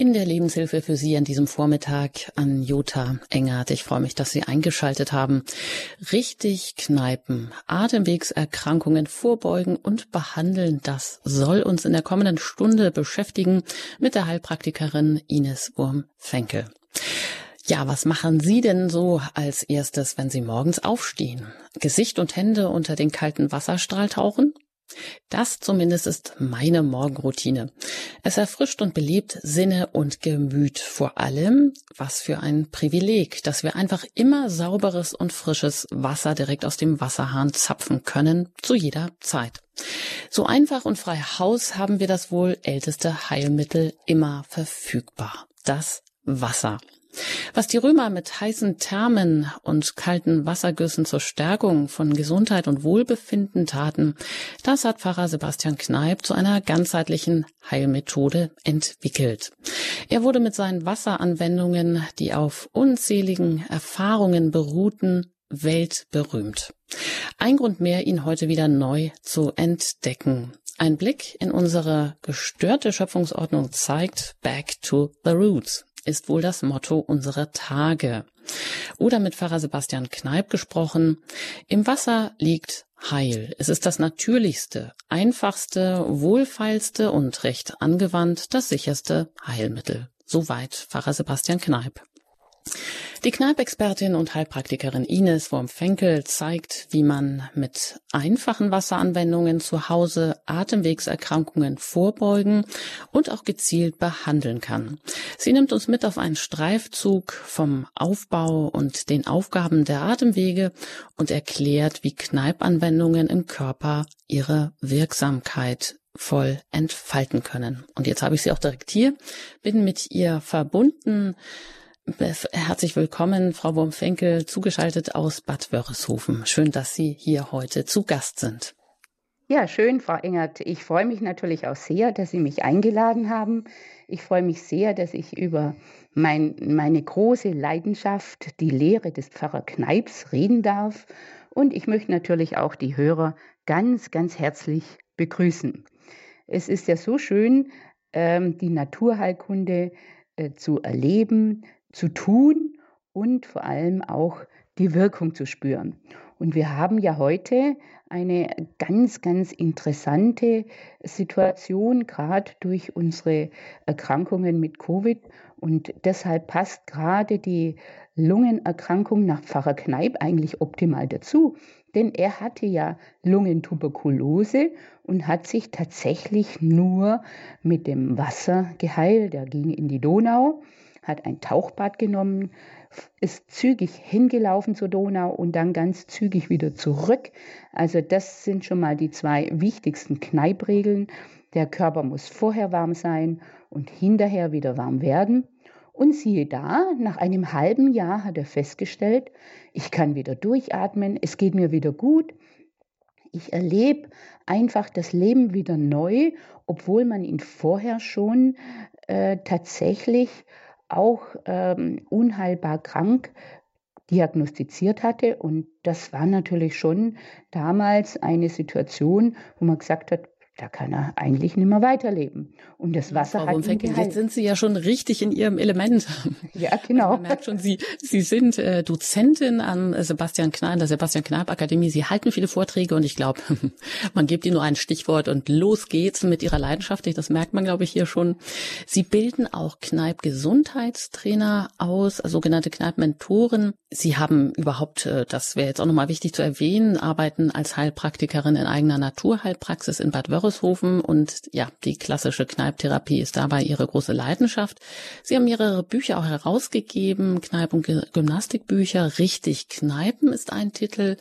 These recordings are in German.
In der Lebenshilfe für Sie an diesem Vormittag an Jutta Engert. Ich freue mich, dass Sie eingeschaltet haben. Richtig kneipen, Atemwegserkrankungen vorbeugen und behandeln, das soll uns in der kommenden Stunde beschäftigen mit der Heilpraktikerin Ines Wurm-Fenkel. Ja, was machen Sie denn so als erstes, wenn Sie morgens aufstehen? Gesicht und Hände unter den kalten Wasserstrahl tauchen? Das zumindest ist meine Morgenroutine. Es erfrischt und belebt Sinne und Gemüt. Vor allem, was für ein Privileg, dass wir einfach immer sauberes und frisches Wasser direkt aus dem Wasserhahn zapfen können, zu jeder Zeit. So einfach und frei Haus haben wir das wohl älteste Heilmittel immer verfügbar. Das Wasser. Was die Römer mit heißen Thermen und kalten Wassergüssen zur Stärkung von Gesundheit und Wohlbefinden taten, das hat Pfarrer Sebastian Kneip zu einer ganzheitlichen Heilmethode entwickelt. Er wurde mit seinen Wasseranwendungen, die auf unzähligen Erfahrungen beruhten, weltberühmt. Ein Grund mehr, ihn heute wieder neu zu entdecken. Ein Blick in unsere gestörte Schöpfungsordnung zeigt Back to the Roots ist wohl das Motto unserer Tage. Oder mit Pfarrer Sebastian Kneip gesprochen, im Wasser liegt Heil. Es ist das natürlichste, einfachste, wohlfeilste und recht angewandt das sicherste Heilmittel. Soweit Pfarrer Sebastian Kneip. Die Kneipexpertin und Heilpraktikerin Ines Worm-Fenkel zeigt, wie man mit einfachen Wasseranwendungen zu Hause Atemwegserkrankungen vorbeugen und auch gezielt behandeln kann. Sie nimmt uns mit auf einen Streifzug vom Aufbau und den Aufgaben der Atemwege und erklärt, wie Kneipanwendungen im Körper ihre Wirksamkeit voll entfalten können. Und jetzt habe ich sie auch direkt hier, bin mit ihr verbunden. Herzlich willkommen, Frau Wurmfenkel, zugeschaltet aus Bad Wörishofen. Schön, dass Sie hier heute zu Gast sind. Ja, schön, Frau Engert. Ich freue mich natürlich auch sehr, dass Sie mich eingeladen haben. Ich freue mich sehr, dass ich über mein, meine große Leidenschaft, die Lehre des Pfarrer Kneips, reden darf. Und ich möchte natürlich auch die Hörer ganz, ganz herzlich begrüßen. Es ist ja so schön, ähm, die Naturheilkunde äh, zu erleben, zu tun und vor allem auch die Wirkung zu spüren. Und wir haben ja heute eine ganz, ganz interessante Situation, gerade durch unsere Erkrankungen mit Covid. Und deshalb passt gerade die Lungenerkrankung nach Pfarrer Kneip eigentlich optimal dazu. Denn er hatte ja Lungentuberkulose und hat sich tatsächlich nur mit dem Wasser geheilt. Er ging in die Donau hat ein Tauchbad genommen, ist zügig hingelaufen zur Donau und dann ganz zügig wieder zurück. Also das sind schon mal die zwei wichtigsten Kneipregeln. Der Körper muss vorher warm sein und hinterher wieder warm werden. Und siehe da, nach einem halben Jahr hat er festgestellt, ich kann wieder durchatmen, es geht mir wieder gut. Ich erlebe einfach das Leben wieder neu, obwohl man ihn vorher schon äh, tatsächlich auch ähm, unheilbar krank diagnostiziert hatte. Und das war natürlich schon damals eine Situation, wo man gesagt hat, da kann er eigentlich nicht mehr weiterleben. Und das Wasser Frau hat ihn geheilt. Jetzt sind Sie ja schon richtig in Ihrem Element. Ja, genau. Man merkt schon, Sie, Sie sind äh, Dozentin an Sebastian Knall, der Sebastian Kneipp Akademie. Sie halten viele Vorträge und ich glaube, man gibt Ihnen nur ein Stichwort und los geht's mit Ihrer Leidenschaft. Das merkt man, glaube ich, hier schon. Sie bilden auch Kneipp Gesundheitstrainer aus, also sogenannte Kneipp Mentoren. Sie haben überhaupt, äh, das wäre jetzt auch nochmal wichtig zu erwähnen, arbeiten als Heilpraktikerin in eigener Naturheilpraxis in Bad Wörishofen und ja, die klassische Kneiptherapie ist dabei ihre große Leidenschaft. Sie haben mehrere Bücher auch herausgegeben, Kneip- und Gymnastikbücher. Richtig Kneipen ist ein Titel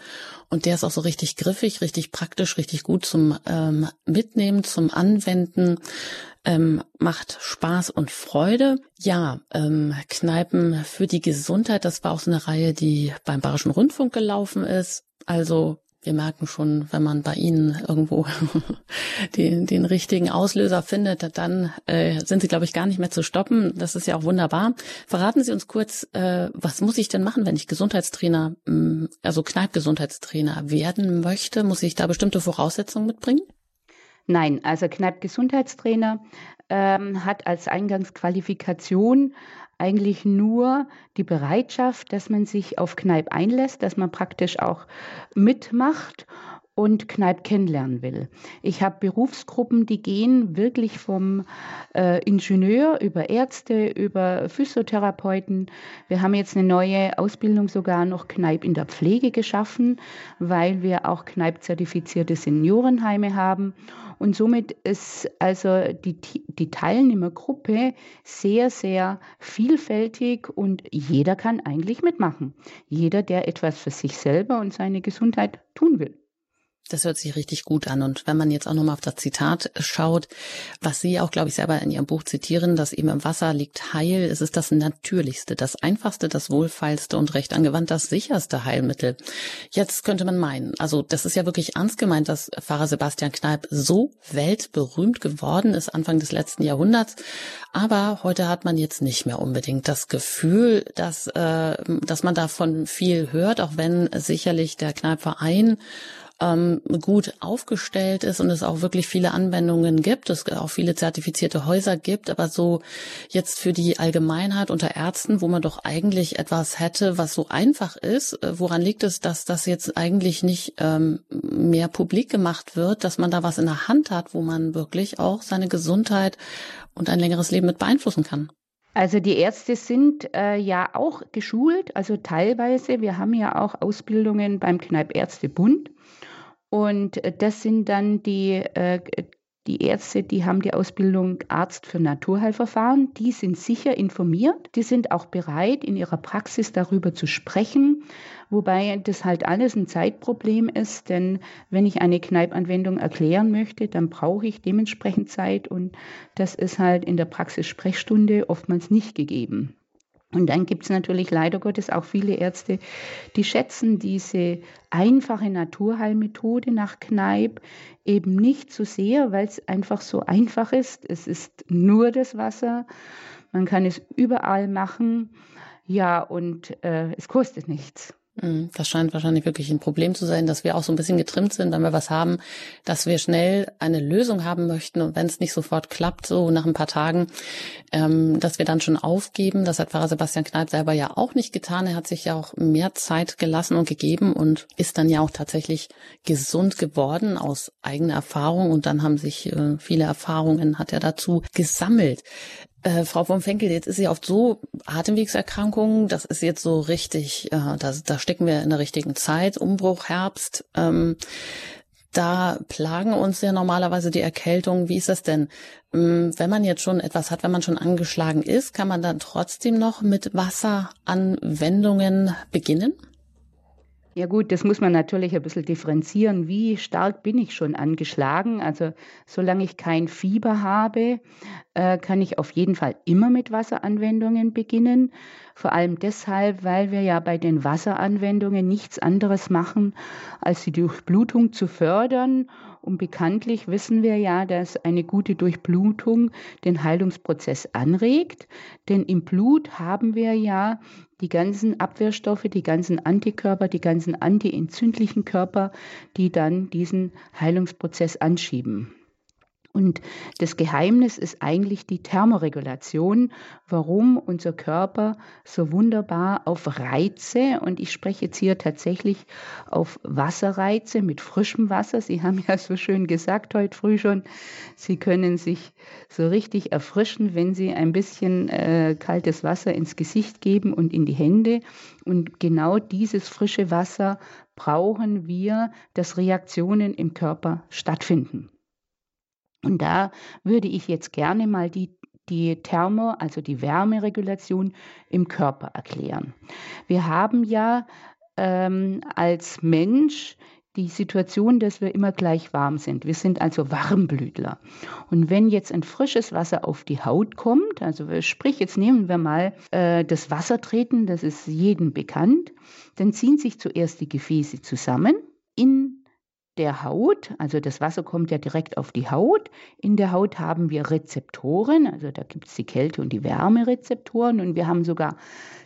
und der ist auch so richtig griffig, richtig praktisch, richtig gut zum ähm, Mitnehmen, zum Anwenden. Ähm, macht Spaß und Freude. Ja, ähm, Kneipen für die Gesundheit, das war auch so eine Reihe, die beim Bayerischen Rundfunk gelaufen ist. Also wir merken schon, wenn man bei Ihnen irgendwo den, den richtigen Auslöser findet, dann äh, sind Sie, glaube ich, gar nicht mehr zu stoppen. Das ist ja auch wunderbar. Verraten Sie uns kurz, äh, was muss ich denn machen, wenn ich Gesundheitstrainer, also Kneipgesundheitstrainer werden möchte? Muss ich da bestimmte Voraussetzungen mitbringen? Nein, also Kneipp-Gesundheitstrainer ähm, hat als Eingangsqualifikation eigentlich nur die Bereitschaft, dass man sich auf Kneipp einlässt, dass man praktisch auch mitmacht und Kneipp kennenlernen will. Ich habe Berufsgruppen, die gehen wirklich vom äh, Ingenieur über Ärzte, über Physiotherapeuten. Wir haben jetzt eine neue Ausbildung sogar noch Kneipp in der Pflege geschaffen, weil wir auch Kneipp-zertifizierte Seniorenheime haben. Und somit ist also die, die Teilnehmergruppe sehr, sehr vielfältig und jeder kann eigentlich mitmachen. Jeder, der etwas für sich selber und seine Gesundheit tun will. Das hört sich richtig gut an. Und wenn man jetzt auch nochmal auf das Zitat schaut, was Sie auch, glaube ich, selber in Ihrem Buch zitieren, dass eben im Wasser liegt Heil, es ist das Natürlichste, das Einfachste, das Wohlfeilste und recht angewandt das sicherste Heilmittel. Jetzt könnte man meinen, also das ist ja wirklich ernst gemeint, dass Pfarrer Sebastian Kneip so weltberühmt geworden ist Anfang des letzten Jahrhunderts. Aber heute hat man jetzt nicht mehr unbedingt das Gefühl, dass, äh, dass man davon viel hört, auch wenn sicherlich der Kneipverein ähm, gut aufgestellt ist und es auch wirklich viele Anwendungen gibt, es auch viele zertifizierte Häuser gibt, aber so jetzt für die Allgemeinheit unter Ärzten, wo man doch eigentlich etwas hätte, was so einfach ist, äh, woran liegt es, dass das jetzt eigentlich nicht ähm, mehr publik gemacht wird, dass man da was in der Hand hat, wo man wirklich auch seine Gesundheit und ein längeres Leben mit beeinflussen kann? Also die Ärzte sind äh, ja auch geschult, also teilweise. Wir haben ja auch Ausbildungen beim Kneipärztebund. Und äh, das sind dann die, äh, die Ärzte, die haben die Ausbildung Arzt für Naturheilverfahren. Die sind sicher informiert. Die sind auch bereit, in ihrer Praxis darüber zu sprechen. Wobei das halt alles ein Zeitproblem ist, denn wenn ich eine Kneipanwendung erklären möchte, dann brauche ich dementsprechend Zeit und das ist halt in der Praxissprechstunde oftmals nicht gegeben. Und dann gibt es natürlich leider Gottes auch viele Ärzte, die schätzen diese einfache Naturheilmethode nach Kneipp eben nicht so sehr, weil es einfach so einfach ist. Es ist nur das Wasser. Man kann es überall machen. Ja, und äh, es kostet nichts. Mhm. Das scheint wahrscheinlich wirklich ein Problem zu sein, dass wir auch so ein bisschen getrimmt sind, wenn wir was haben, dass wir schnell eine Lösung haben möchten und wenn es nicht sofort klappt, so nach ein paar Tagen, ähm, dass wir dann schon aufgeben. Das hat Pfarrer Sebastian Kneipp selber ja auch nicht getan. Er hat sich ja auch mehr Zeit gelassen und gegeben und ist dann ja auch tatsächlich gesund geworden aus eigener Erfahrung und dann haben sich äh, viele Erfahrungen hat er dazu gesammelt. Äh, Frau von Fenkel, jetzt ist sie oft so Atemwegserkrankungen, das ist jetzt so richtig, äh, da, da stecken wir in der richtigen Zeit, Umbruch, Herbst. Ähm, da plagen uns ja normalerweise die Erkältungen. Wie ist das denn? Ähm, wenn man jetzt schon etwas hat, wenn man schon angeschlagen ist, kann man dann trotzdem noch mit Wasseranwendungen beginnen? Ja gut, das muss man natürlich ein bisschen differenzieren. Wie stark bin ich schon angeschlagen? Also solange ich kein Fieber habe, äh, kann ich auf jeden Fall immer mit Wasseranwendungen beginnen. Vor allem deshalb, weil wir ja bei den Wasseranwendungen nichts anderes machen, als die Durchblutung zu fördern. Und bekanntlich wissen wir ja, dass eine gute Durchblutung den Heilungsprozess anregt. Denn im Blut haben wir ja die ganzen Abwehrstoffe, die ganzen Antikörper, die ganzen antientzündlichen Körper, die dann diesen Heilungsprozess anschieben. Und das Geheimnis ist eigentlich die Thermoregulation, warum unser Körper so wunderbar auf Reize, und ich spreche jetzt hier tatsächlich auf Wasserreize mit frischem Wasser. Sie haben ja so schön gesagt heute früh schon, Sie können sich so richtig erfrischen, wenn Sie ein bisschen äh, kaltes Wasser ins Gesicht geben und in die Hände. Und genau dieses frische Wasser brauchen wir, dass Reaktionen im Körper stattfinden. Und da würde ich jetzt gerne mal die, die Thermo, also die Wärmeregulation im Körper erklären. Wir haben ja ähm, als Mensch die Situation, dass wir immer gleich warm sind. Wir sind also Warmblütler. Und wenn jetzt ein frisches Wasser auf die Haut kommt, also sprich, jetzt nehmen wir mal äh, das Wassertreten, das ist jedem bekannt, dann ziehen sich zuerst die Gefäße zusammen. In der Haut, also das Wasser kommt ja direkt auf die Haut. In der Haut haben wir Rezeptoren, also da gibt es die Kälte- und die Wärmerezeptoren und wir haben sogar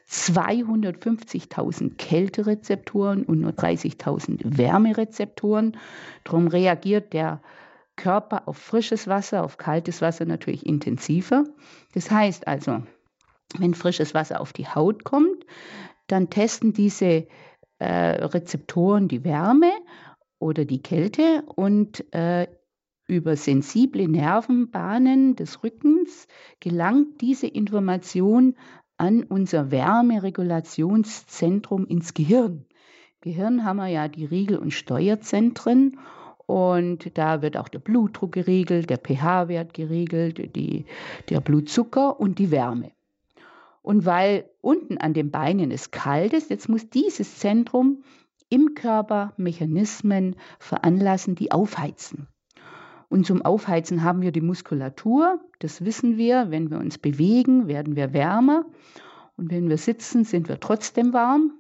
250.000 Kälterezeptoren und nur 30.000 Wärmerezeptoren. Darum reagiert der Körper auf frisches Wasser, auf kaltes Wasser natürlich intensiver. Das heißt also, wenn frisches Wasser auf die Haut kommt, dann testen diese äh, Rezeptoren die Wärme oder die Kälte und äh, über sensible Nervenbahnen des Rückens gelangt diese Information an unser Wärmeregulationszentrum ins Gehirn. Gehirn haben wir ja die Riegel- und Steuerzentren und da wird auch der Blutdruck geregelt, der pH-Wert geregelt, die, der Blutzucker und die Wärme. Und weil unten an den Beinen es kalt ist, jetzt muss dieses Zentrum im Körper Mechanismen veranlassen, die aufheizen. Und zum Aufheizen haben wir die Muskulatur, das wissen wir, wenn wir uns bewegen, werden wir wärmer und wenn wir sitzen, sind wir trotzdem warm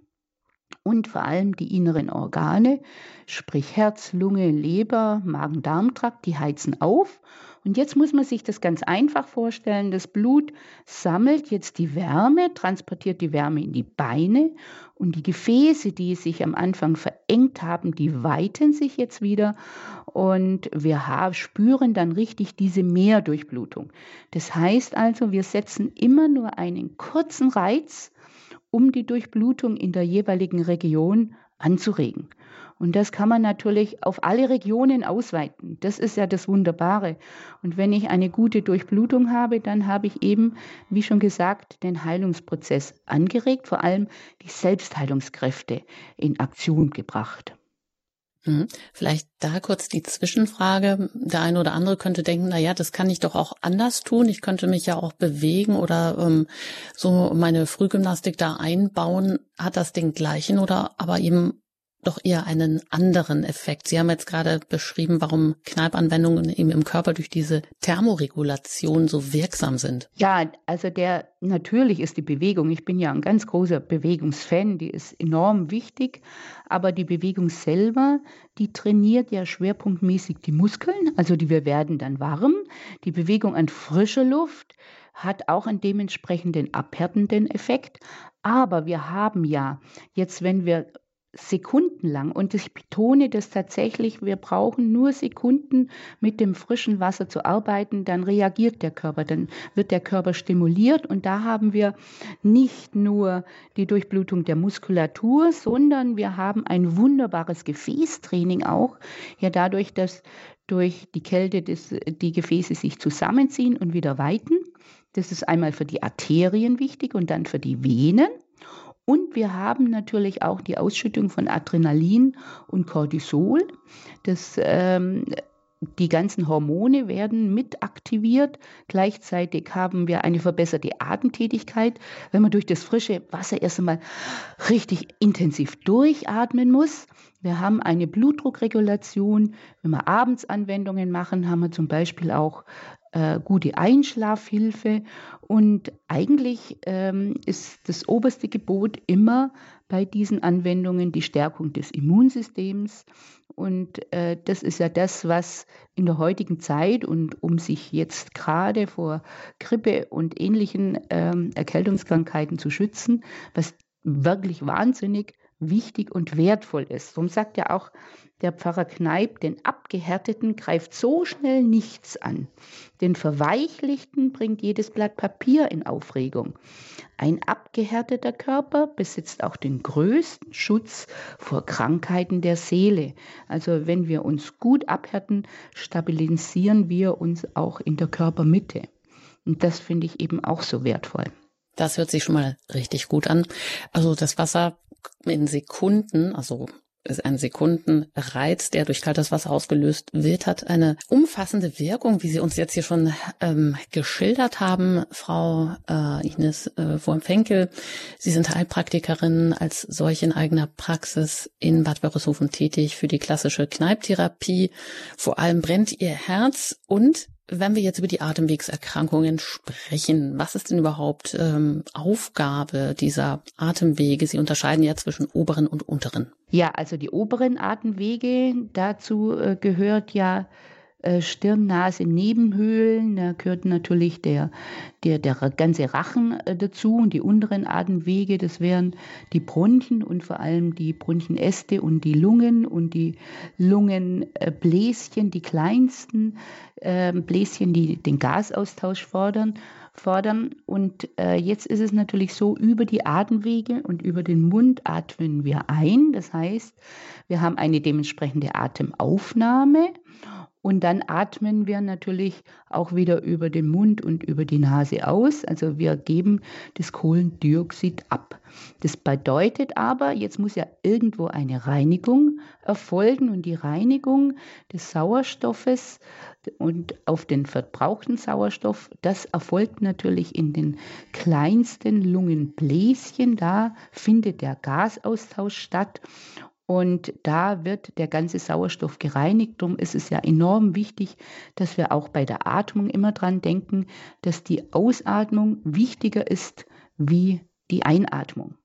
und vor allem die inneren Organe, sprich Herz, Lunge, Leber, Magen-Darm-Trakt, die heizen auf. Und jetzt muss man sich das ganz einfach vorstellen. Das Blut sammelt jetzt die Wärme, transportiert die Wärme in die Beine und die Gefäße, die sich am Anfang verengt haben, die weiten sich jetzt wieder und wir spüren dann richtig diese Mehrdurchblutung. Das heißt also, wir setzen immer nur einen kurzen Reiz um die Durchblutung in der jeweiligen Region anzuregen. Und das kann man natürlich auf alle Regionen ausweiten. Das ist ja das Wunderbare. Und wenn ich eine gute Durchblutung habe, dann habe ich eben, wie schon gesagt, den Heilungsprozess angeregt, vor allem die Selbstheilungskräfte in Aktion gebracht. Mhm. Vielleicht da kurz die Zwischenfrage. Der eine oder andere könnte denken, na ja, das kann ich doch auch anders tun. Ich könnte mich ja auch bewegen oder ähm, so meine Frühgymnastik da einbauen. Hat das den gleichen oder aber eben doch eher einen anderen Effekt. Sie haben jetzt gerade beschrieben, warum Kneipanwendungen eben im Körper durch diese Thermoregulation so wirksam sind. Ja, also der natürlich ist die Bewegung. Ich bin ja ein ganz großer Bewegungsfan, die ist enorm wichtig, aber die Bewegung selber, die trainiert ja schwerpunktmäßig die Muskeln, also die wir werden dann warm. Die Bewegung an frischer Luft hat auch einen dementsprechenden abhärtenden Effekt. Aber wir haben ja jetzt, wenn wir sekundenlang. Und ich betone das tatsächlich, wir brauchen nur Sekunden mit dem frischen Wasser zu arbeiten, dann reagiert der Körper, dann wird der Körper stimuliert und da haben wir nicht nur die Durchblutung der Muskulatur, sondern wir haben ein wunderbares Gefäßtraining auch, ja dadurch, dass durch die Kälte des, die Gefäße sich zusammenziehen und wieder weiten. Das ist einmal für die Arterien wichtig und dann für die Venen. Und wir haben natürlich auch die Ausschüttung von Adrenalin und Cortisol. Das, ähm, die ganzen Hormone werden mit aktiviert. Gleichzeitig haben wir eine verbesserte Atemtätigkeit, wenn man durch das frische Wasser erst einmal richtig intensiv durchatmen muss. Wir haben eine Blutdruckregulation. Wenn wir abends Anwendungen machen, haben wir zum Beispiel auch äh, gute Einschlafhilfe. Und eigentlich ähm, ist das oberste Gebot immer bei diesen Anwendungen die Stärkung des Immunsystems. Und äh, das ist ja das, was in der heutigen Zeit und um sich jetzt gerade vor Grippe und ähnlichen ähm, Erkältungskrankheiten zu schützen, was wirklich wahnsinnig wichtig und wertvoll ist. Darum sagt ja auch der Pfarrer Kneip, den Abgehärteten greift so schnell nichts an. Den Verweichlichten bringt jedes Blatt Papier in Aufregung. Ein abgehärteter Körper besitzt auch den größten Schutz vor Krankheiten der Seele. Also wenn wir uns gut abhärten, stabilisieren wir uns auch in der Körpermitte. Und das finde ich eben auch so wertvoll. Das hört sich schon mal richtig gut an. Also das Wasser in Sekunden, also ist ein Sekundenreiz, der durch kaltes Wasser ausgelöst wird, hat eine umfassende Wirkung, wie Sie uns jetzt hier schon ähm, geschildert haben, Frau äh, Ines äh, Wurm-Fenkel. Sie sind Heilpraktikerin als solche in eigener Praxis in Bad Wörishofen tätig für die klassische Kneiptherapie. Vor allem brennt Ihr Herz und wenn wir jetzt über die Atemwegserkrankungen sprechen, was ist denn überhaupt ähm, Aufgabe dieser Atemwege? Sie unterscheiden ja zwischen oberen und unteren. Ja, also die oberen Atemwege, dazu äh, gehört ja Stirn, Nase, Nebenhöhlen. Da gehört natürlich der, der, der ganze Rachen äh, dazu und die unteren Atemwege. Das wären die Bronchien und vor allem die Bronchienäste und die Lungen und die Lungenbläschen, die kleinsten äh, Bläschen, die den Gasaustausch fordern fordern. Und äh, jetzt ist es natürlich so, über die Atemwege und über den Mund atmen wir ein. Das heißt, wir haben eine dementsprechende Atemaufnahme und dann atmen wir natürlich auch wieder über den Mund und über die Nase aus. Also wir geben das Kohlendioxid ab. Das bedeutet aber, jetzt muss ja irgendwo eine Reinigung erfolgen und die Reinigung des Sauerstoffes und auf den verbrauchten Sauerstoff, das erfolgt natürlich in den kleinsten Lungenbläschen. Da findet der Gasaustausch statt und da wird der ganze Sauerstoff gereinigt. Darum ist es ja enorm wichtig, dass wir auch bei der Atmung immer dran denken, dass die Ausatmung wichtiger ist wie die Einatmung.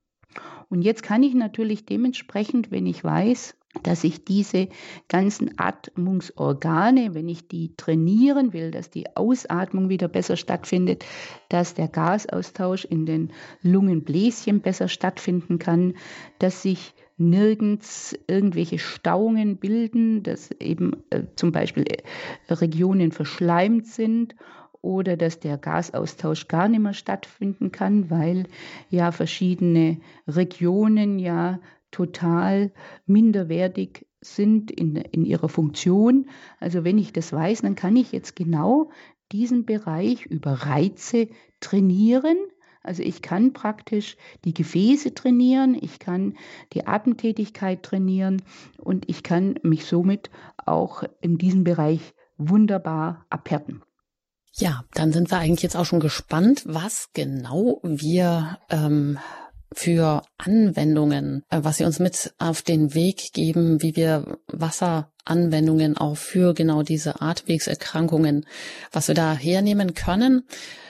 Und jetzt kann ich natürlich dementsprechend, wenn ich weiß, dass ich diese ganzen Atmungsorgane, wenn ich die trainieren will, dass die Ausatmung wieder besser stattfindet, dass der Gasaustausch in den Lungenbläschen besser stattfinden kann, dass sich nirgends irgendwelche Stauungen bilden, dass eben äh, zum Beispiel äh, Regionen verschleimt sind oder dass der Gasaustausch gar nicht mehr stattfinden kann, weil ja verschiedene Regionen ja total minderwertig sind in, in ihrer Funktion. Also wenn ich das weiß, dann kann ich jetzt genau diesen Bereich über Reize trainieren also ich kann praktisch die Gefäße trainieren, ich kann die Atemtätigkeit trainieren und ich kann mich somit auch in diesem Bereich wunderbar abhärten. Ja, dann sind wir eigentlich jetzt auch schon gespannt, was genau wir ähm, für Anwendungen, äh, was Sie uns mit auf den Weg geben, wie wir Wasseranwendungen auch für genau diese Atemwegserkrankungen, was wir da hernehmen können.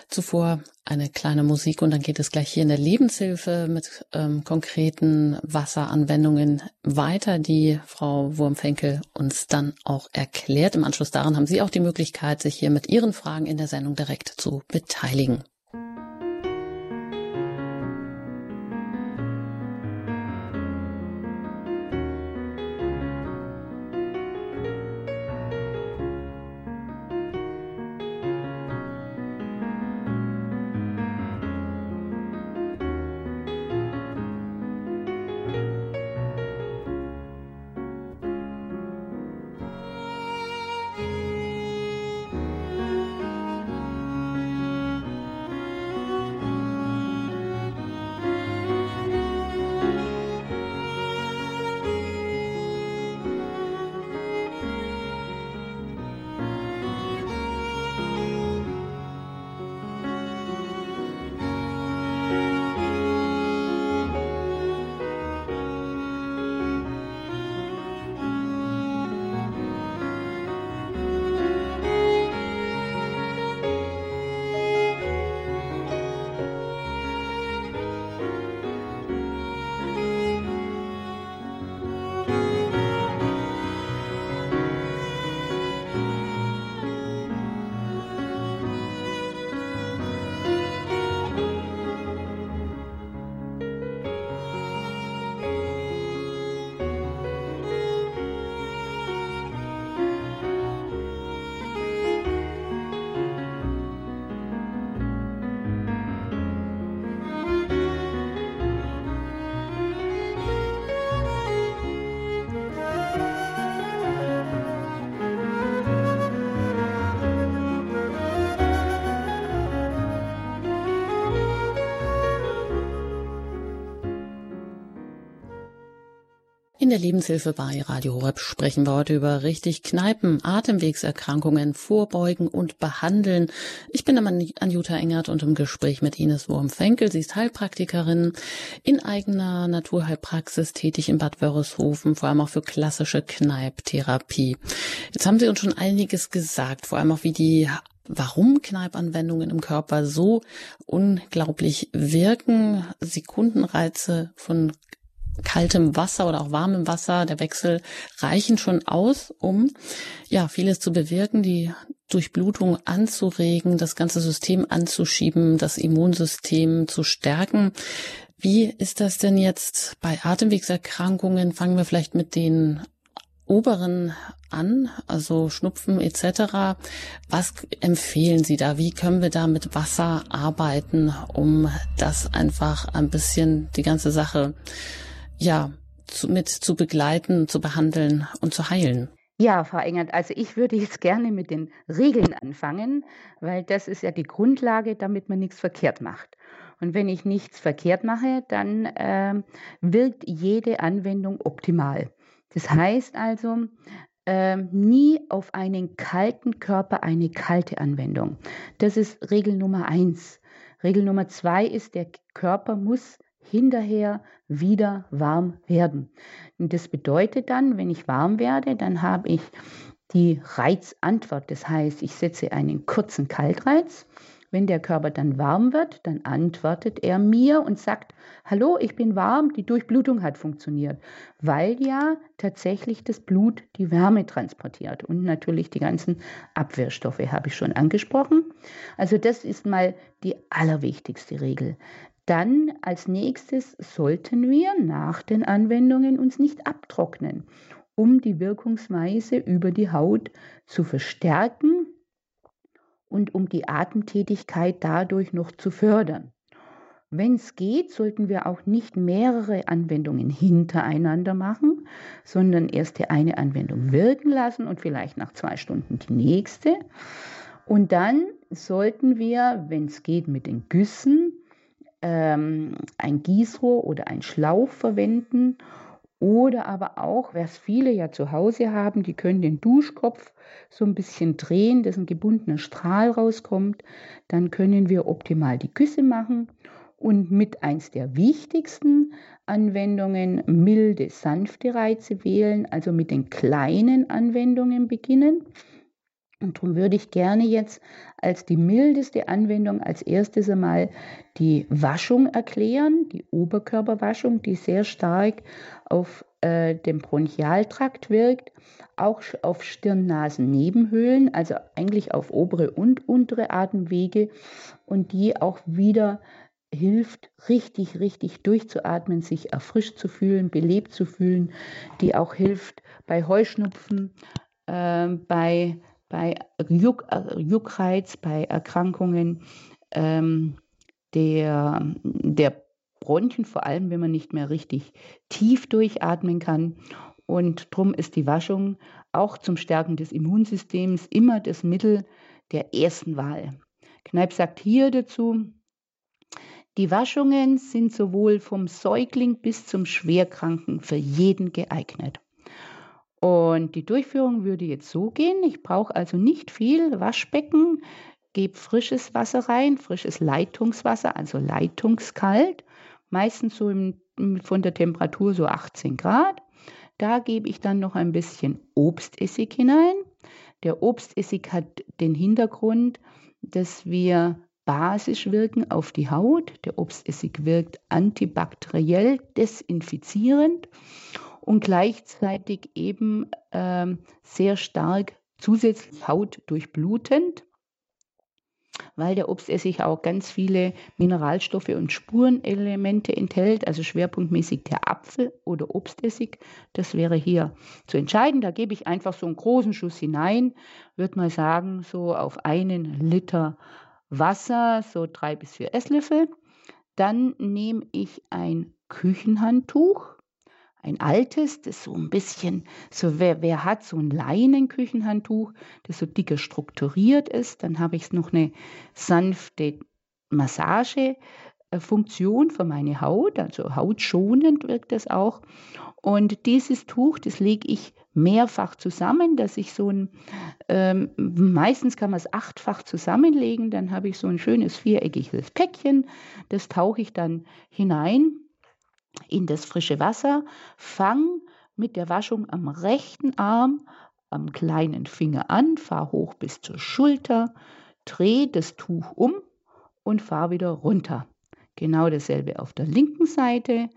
Zuvor eine kleine Musik und dann geht es gleich hier in der Lebenshilfe mit ähm, konkreten Wasseranwendungen weiter, die Frau Wurmfenkel uns dann auch erklärt. Im Anschluss daran haben Sie auch die Möglichkeit, sich hier mit Ihren Fragen in der Sendung direkt zu beteiligen. In der Lebenshilfe bei Radio Horeb sprechen wir heute über richtig Kneipen, Atemwegserkrankungen vorbeugen und behandeln. Ich bin Anjuta Engert und im Gespräch mit Ines Wurm-Fenkel. Sie ist Heilpraktikerin in eigener Naturheilpraxis tätig in Bad Wörishofen, vor allem auch für klassische Kneiptherapie. Jetzt haben Sie uns schon einiges gesagt, vor allem auch wie die warum Kneipanwendungen im Körper so unglaublich wirken, Sekundenreize von kaltem Wasser oder auch warmem Wasser, der Wechsel reichen schon aus, um ja vieles zu bewirken, die Durchblutung anzuregen, das ganze System anzuschieben, das Immunsystem zu stärken. Wie ist das denn jetzt bei Atemwegserkrankungen? Fangen wir vielleicht mit den oberen an, also Schnupfen etc. Was empfehlen Sie da? Wie können wir da mit Wasser arbeiten, um das einfach ein bisschen die ganze Sache ja zu, mit zu begleiten, zu behandeln und zu heilen? Ja, Frau Engert, also ich würde jetzt gerne mit den Regeln anfangen, weil das ist ja die Grundlage, damit man nichts verkehrt macht. Und wenn ich nichts verkehrt mache, dann äh, wirkt jede Anwendung optimal. Das heißt also, äh, nie auf einen kalten Körper eine kalte Anwendung. Das ist Regel Nummer eins. Regel Nummer zwei ist, der Körper muss hinterher wieder warm werden. Und das bedeutet dann, wenn ich warm werde, dann habe ich die Reizantwort. Das heißt, ich setze einen kurzen Kaltreiz. Wenn der Körper dann warm wird, dann antwortet er mir und sagt, hallo, ich bin warm, die Durchblutung hat funktioniert, weil ja tatsächlich das Blut die Wärme transportiert und natürlich die ganzen Abwehrstoffe habe ich schon angesprochen. Also das ist mal die allerwichtigste Regel. Dann als nächstes sollten wir nach den Anwendungen uns nicht abtrocknen, um die Wirkungsweise über die Haut zu verstärken und um die Atemtätigkeit dadurch noch zu fördern. Wenn es geht, sollten wir auch nicht mehrere Anwendungen hintereinander machen, sondern erst die eine Anwendung wirken lassen und vielleicht nach zwei Stunden die nächste. Und dann sollten wir, wenn es geht, mit den Güssen ähm, ein Gießrohr oder ein Schlauch verwenden. Oder aber auch, was viele ja zu Hause haben, die können den Duschkopf so ein bisschen drehen, dass ein gebundener Strahl rauskommt. Dann können wir optimal die Küsse machen und mit eins der wichtigsten Anwendungen milde, sanfte Reize wählen, also mit den kleinen Anwendungen beginnen. Und darum würde ich gerne jetzt als die mildeste Anwendung als erstes einmal die Waschung erklären, die Oberkörperwaschung, die sehr stark auf äh, den Bronchialtrakt wirkt, auch auf Stirn-Nasen-Nebenhöhlen, also eigentlich auf obere und untere Atemwege und die auch wieder hilft, richtig, richtig durchzuatmen, sich erfrischt zu fühlen, belebt zu fühlen, die auch hilft bei Heuschnupfen, äh, bei bei Juck, Juckreiz, bei Erkrankungen ähm, der, der Bronchien, vor allem wenn man nicht mehr richtig tief durchatmen kann. Und darum ist die Waschung auch zum Stärken des Immunsystems immer das Mittel der ersten Wahl. Kneip sagt hier dazu, die Waschungen sind sowohl vom Säugling bis zum Schwerkranken für jeden geeignet. Und die Durchführung würde jetzt so gehen. Ich brauche also nicht viel Waschbecken, gebe frisches Wasser rein, frisches Leitungswasser, also leitungskalt, meistens so im, von der Temperatur so 18 Grad. Da gebe ich dann noch ein bisschen Obstessig hinein. Der Obstessig hat den Hintergrund, dass wir basisch wirken auf die Haut. Der Obstessig wirkt antibakteriell, desinfizierend und gleichzeitig eben ähm, sehr stark zusätzlich Haut durchblutend, weil der Obstessig auch ganz viele Mineralstoffe und Spurenelemente enthält, also schwerpunktmäßig der Apfel- oder Obstessig. Das wäre hier zu entscheiden. Da gebe ich einfach so einen großen Schuss hinein, würde mal sagen, so auf einen Liter Wasser, so drei bis vier Esslöffel. Dann nehme ich ein Küchenhandtuch ein altes, das so ein bisschen, so wer, wer hat so ein Leinenküchenhandtuch, das so dicker strukturiert ist, dann habe ich noch eine sanfte Massagefunktion für meine Haut, also hautschonend wirkt das auch. Und dieses Tuch, das lege ich mehrfach zusammen, dass ich so ein, ähm, meistens kann man es achtfach zusammenlegen, dann habe ich so ein schönes viereckiges Päckchen, das tauche ich dann hinein in das frische Wasser, fang mit der Waschung am rechten Arm am kleinen Finger an, fahr hoch bis zur Schulter, dreh das Tuch um und fahr wieder runter. Genau dasselbe auf der linken Seite.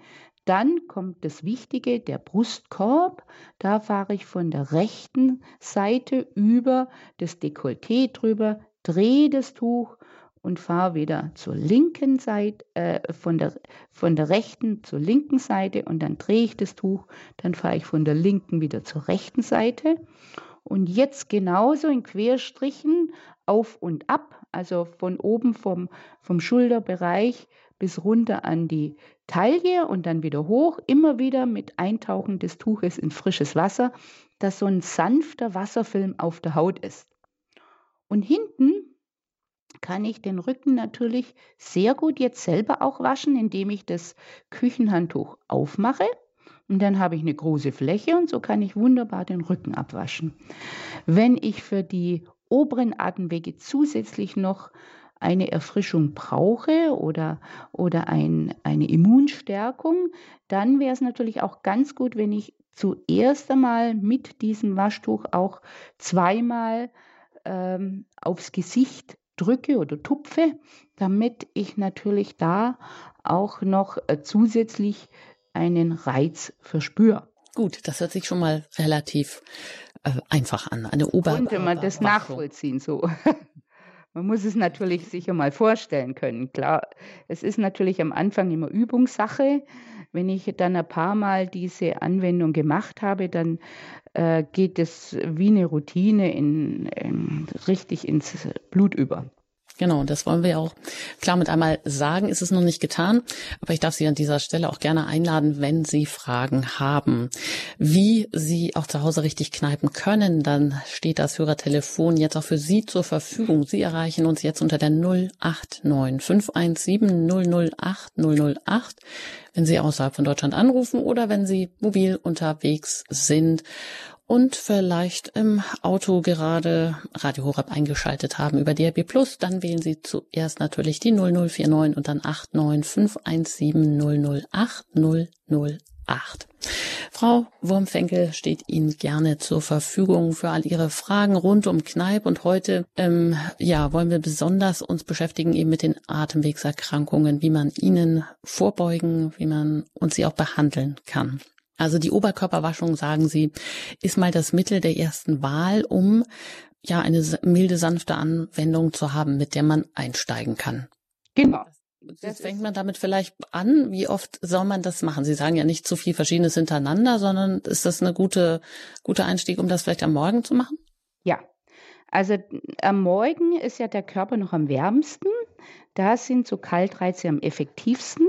Dann kommt das Wichtige, der Brustkorb. Da fahre ich von der rechten Seite über das Dekolleté drüber, drehe das Tuch und fahre wieder zur linken Seite, äh, von, der, von der rechten zur linken Seite und dann drehe ich das Tuch, dann fahre ich von der linken wieder zur rechten Seite. Und jetzt genauso in Querstrichen auf und ab, also von oben vom, vom Schulterbereich bis runter an die Taille und dann wieder hoch, immer wieder mit Eintauchen des Tuches in frisches Wasser, dass so ein sanfter Wasserfilm auf der Haut ist. Und hinten kann ich den Rücken natürlich sehr gut jetzt selber auch waschen, indem ich das Küchenhandtuch aufmache. Und dann habe ich eine große Fläche und so kann ich wunderbar den Rücken abwaschen. Wenn ich für die oberen Atemwege zusätzlich noch eine Erfrischung brauche oder, oder ein, eine Immunstärkung, dann wäre es natürlich auch ganz gut, wenn ich zuerst einmal mit diesem Waschtuch auch zweimal ähm, aufs Gesicht drücke oder tupfe, damit ich natürlich da auch noch äh, zusätzlich einen Reiz verspüre. Gut, das hört sich schon mal relativ äh, einfach an. Eine Ober Könnte man das nachvollziehen so. Man muss es natürlich sich mal vorstellen können. Klar, es ist natürlich am Anfang immer Übungssache. Wenn ich dann ein paar Mal diese Anwendung gemacht habe, dann äh, geht es wie eine Routine in, in, richtig ins Blut über. Genau, das wollen wir auch klar mit einmal sagen. Ist es noch nicht getan, aber ich darf Sie an dieser Stelle auch gerne einladen, wenn Sie Fragen haben. Wie Sie auch zu Hause richtig kneipen können, dann steht das Hörertelefon jetzt auch für Sie zur Verfügung. Sie erreichen uns jetzt unter der 089 517 008 008, wenn Sie außerhalb von Deutschland anrufen oder wenn Sie mobil unterwegs sind und vielleicht im Auto gerade Radio Horeb eingeschaltet haben über DRB Plus, dann wählen Sie zuerst natürlich die 0049 und dann 89517 008 008. Frau Wurmfenkel steht Ihnen gerne zur Verfügung für all Ihre Fragen rund um Kneipp und heute ähm, ja wollen wir besonders uns beschäftigen eben mit den Atemwegserkrankungen, wie man ihnen vorbeugen, wie man uns sie auch behandeln kann. Also die Oberkörperwaschung, sagen Sie, ist mal das Mittel der ersten Wahl, um ja eine milde, sanfte Anwendung zu haben, mit der man einsteigen kann. Genau. Jetzt fängt man damit vielleicht an. Wie oft soll man das machen? Sie sagen ja nicht zu viel Verschiedenes hintereinander, sondern ist das eine gute, gute Einstieg, um das vielleicht am Morgen zu machen? Ja. Also am Morgen ist ja der Körper noch am wärmsten. Da sind so Kaltreize am effektivsten.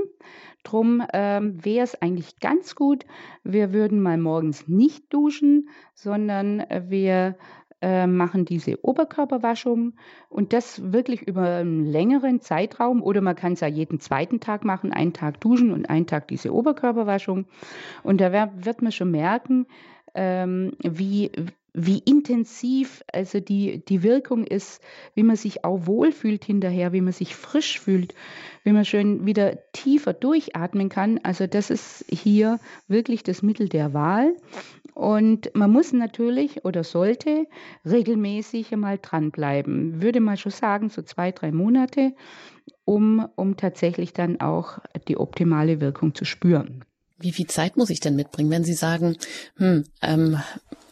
Drum ähm, wäre es eigentlich ganz gut, wir würden mal morgens nicht duschen, sondern wir äh, machen diese Oberkörperwaschung und das wirklich über einen längeren Zeitraum oder man kann es ja jeden zweiten Tag machen, einen Tag duschen und einen Tag diese Oberkörperwaschung. Und da wird man schon merken, ähm, wie, wie intensiv also die, die Wirkung ist, wie man sich auch wohlfühlt hinterher, wie man sich frisch fühlt, wie man schön wieder tiefer durchatmen kann. Also das ist hier wirklich das Mittel der Wahl. Und man muss natürlich oder sollte regelmäßig einmal dranbleiben. Würde man schon sagen, so zwei, drei Monate, um, um tatsächlich dann auch die optimale Wirkung zu spüren. Wie viel Zeit muss ich denn mitbringen, wenn Sie sagen, hm, ähm,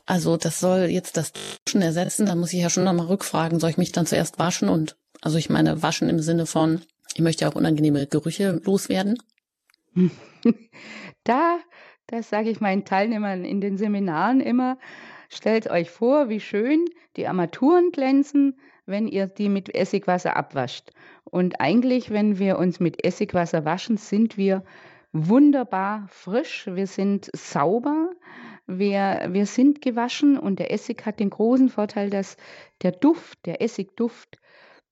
also das soll jetzt das Duschen ersetzen, dann muss ich ja schon nochmal rückfragen, soll ich mich dann zuerst waschen und, also ich meine waschen im Sinne von, ich möchte ja auch unangenehme Gerüche loswerden? Da, das sage ich meinen Teilnehmern in den Seminaren immer, stellt euch vor, wie schön die Armaturen glänzen, wenn ihr die mit Essigwasser abwascht. Und eigentlich, wenn wir uns mit Essigwasser waschen, sind wir wunderbar frisch, wir sind sauber, wir, wir sind gewaschen und der Essig hat den großen Vorteil, dass der Duft, der Essigduft,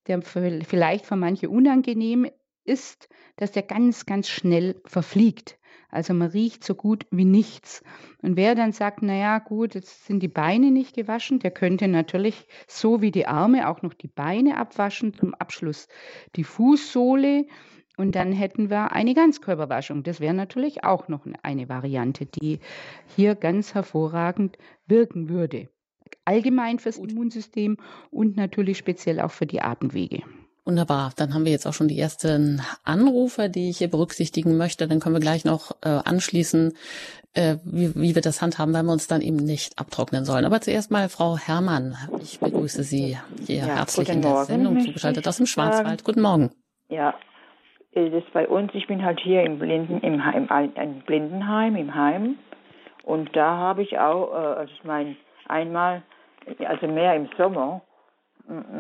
der vielleicht für manche unangenehm ist, dass der ganz, ganz schnell verfliegt. Also man riecht so gut wie nichts. Und wer dann sagt, naja gut, jetzt sind die Beine nicht gewaschen, der könnte natürlich so wie die Arme auch noch die Beine abwaschen, zum Abschluss die Fußsohle und dann hätten wir eine Ganzkörperwaschung. Das wäre natürlich auch noch eine Variante, die hier ganz hervorragend wirken würde. Allgemein fürs Immunsystem und natürlich speziell auch für die Atemwege. Wunderbar. Dann haben wir jetzt auch schon die ersten Anrufer, die ich hier berücksichtigen möchte. Dann können wir gleich noch äh, anschließen, äh, wie, wie wir das handhaben, weil wir uns dann eben nicht abtrocknen sollen. Aber zuerst mal Frau Herrmann. Ich begrüße Sie hier ja, herzlich in der Morgen, Sendung zugeschaltet aus dem Schwarzwald. Guten Morgen. Ja, das bei uns. Ich bin halt hier im Blinden, im, im, im Blindenheim, im Heim. Und da habe ich auch, äh, also ich meine, einmal, also mehr im Sommer,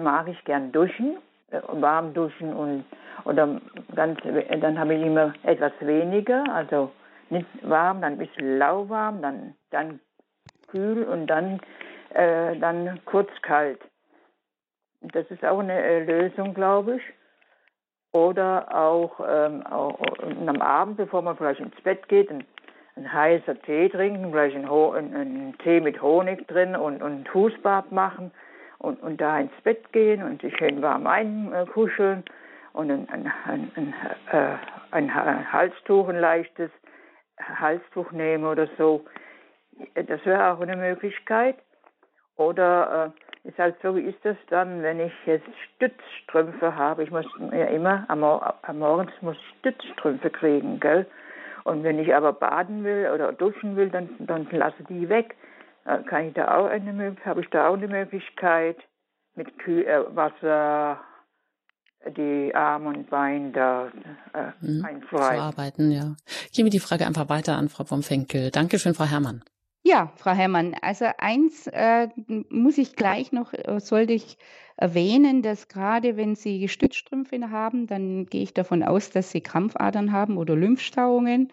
mag ich gern duschen äh, warm duschen und oder ganz dann habe ich immer etwas weniger, also nicht warm, dann ein bisschen lauwarm, dann dann kühl und dann äh, dann kurz kalt. Das ist auch eine äh, Lösung, glaube ich. Oder auch, ähm, auch am Abend, bevor man vielleicht ins Bett geht, ein, ein heißer Tee trinken, vielleicht ein, ein, ein, Tee mit Honig drin und, und Fußbad machen und, und da ins Bett gehen und sich schön warm einkuscheln und ein, ein, ein, ein, äh, ein Halstuch, ein leichtes Halstuch nehmen oder so. Das wäre auch eine Möglichkeit. Oder äh, ist halt so, wie ist das dann, wenn ich jetzt Stützstrümpfe habe? Ich muss ja immer am, am Morgens muss Stützstrümpfe kriegen, gell? Und wenn ich aber baden will oder duschen will, dann, dann lasse die weg. Äh, kann ich da auch eine, habe ich da auch eine Möglichkeit mit Kühl, äh, Wasser die Arme und Beine da äh, mhm, einzuarbeiten, ja. Gehen wir die Frage einfach weiter an Frau Pomfenkel. Dankeschön, Frau Herrmann. Ja, Frau Herrmann, also eins äh, muss ich gleich noch, äh, sollte ich erwähnen, dass gerade wenn Sie Stützstrümpfe haben, dann gehe ich davon aus, dass Sie Krampfadern haben oder Lymphstauungen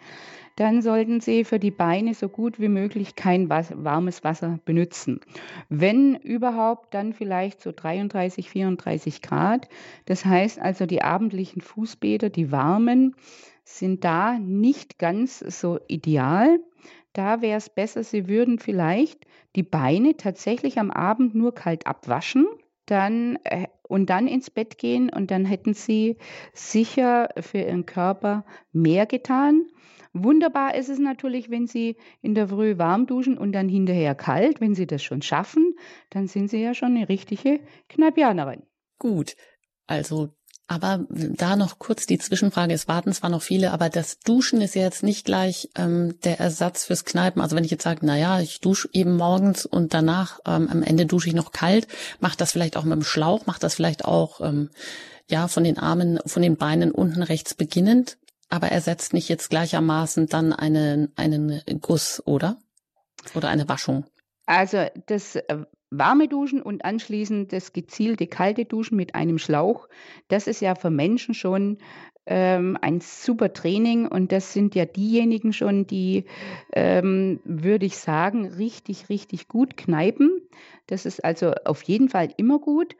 dann sollten Sie für die Beine so gut wie möglich kein warmes Wasser benutzen. Wenn überhaupt, dann vielleicht so 33, 34 Grad. Das heißt also, die abendlichen Fußbäder, die warmen, sind da nicht ganz so ideal. Da wäre es besser, Sie würden vielleicht die Beine tatsächlich am Abend nur kalt abwaschen dann äh, und dann ins Bett gehen und dann hätten sie sicher für ihren Körper mehr getan. Wunderbar ist es natürlich, wenn Sie in der Früh warm duschen und dann hinterher kalt. Wenn Sie das schon schaffen, dann sind Sie ja schon eine richtige Kneipianerin. Gut, also aber da noch kurz die Zwischenfrage. Es warten zwar noch viele, aber das Duschen ist ja jetzt nicht gleich ähm, der Ersatz fürs Kneipen. Also wenn ich jetzt sage, na ja, ich dusche eben morgens und danach ähm, am Ende dusche ich noch kalt, macht das vielleicht auch mit dem Schlauch, macht das vielleicht auch ähm, ja von den Armen, von den Beinen unten rechts beginnend aber ersetzt nicht jetzt gleichermaßen dann einen, einen Guss, oder? Oder eine Waschung? Also das äh, warme Duschen und anschließend das gezielte kalte Duschen mit einem Schlauch, das ist ja für Menschen schon ähm, ein super Training und das sind ja diejenigen schon, die, ähm, würde ich sagen, richtig, richtig gut kneipen. Das ist also auf jeden Fall immer gut.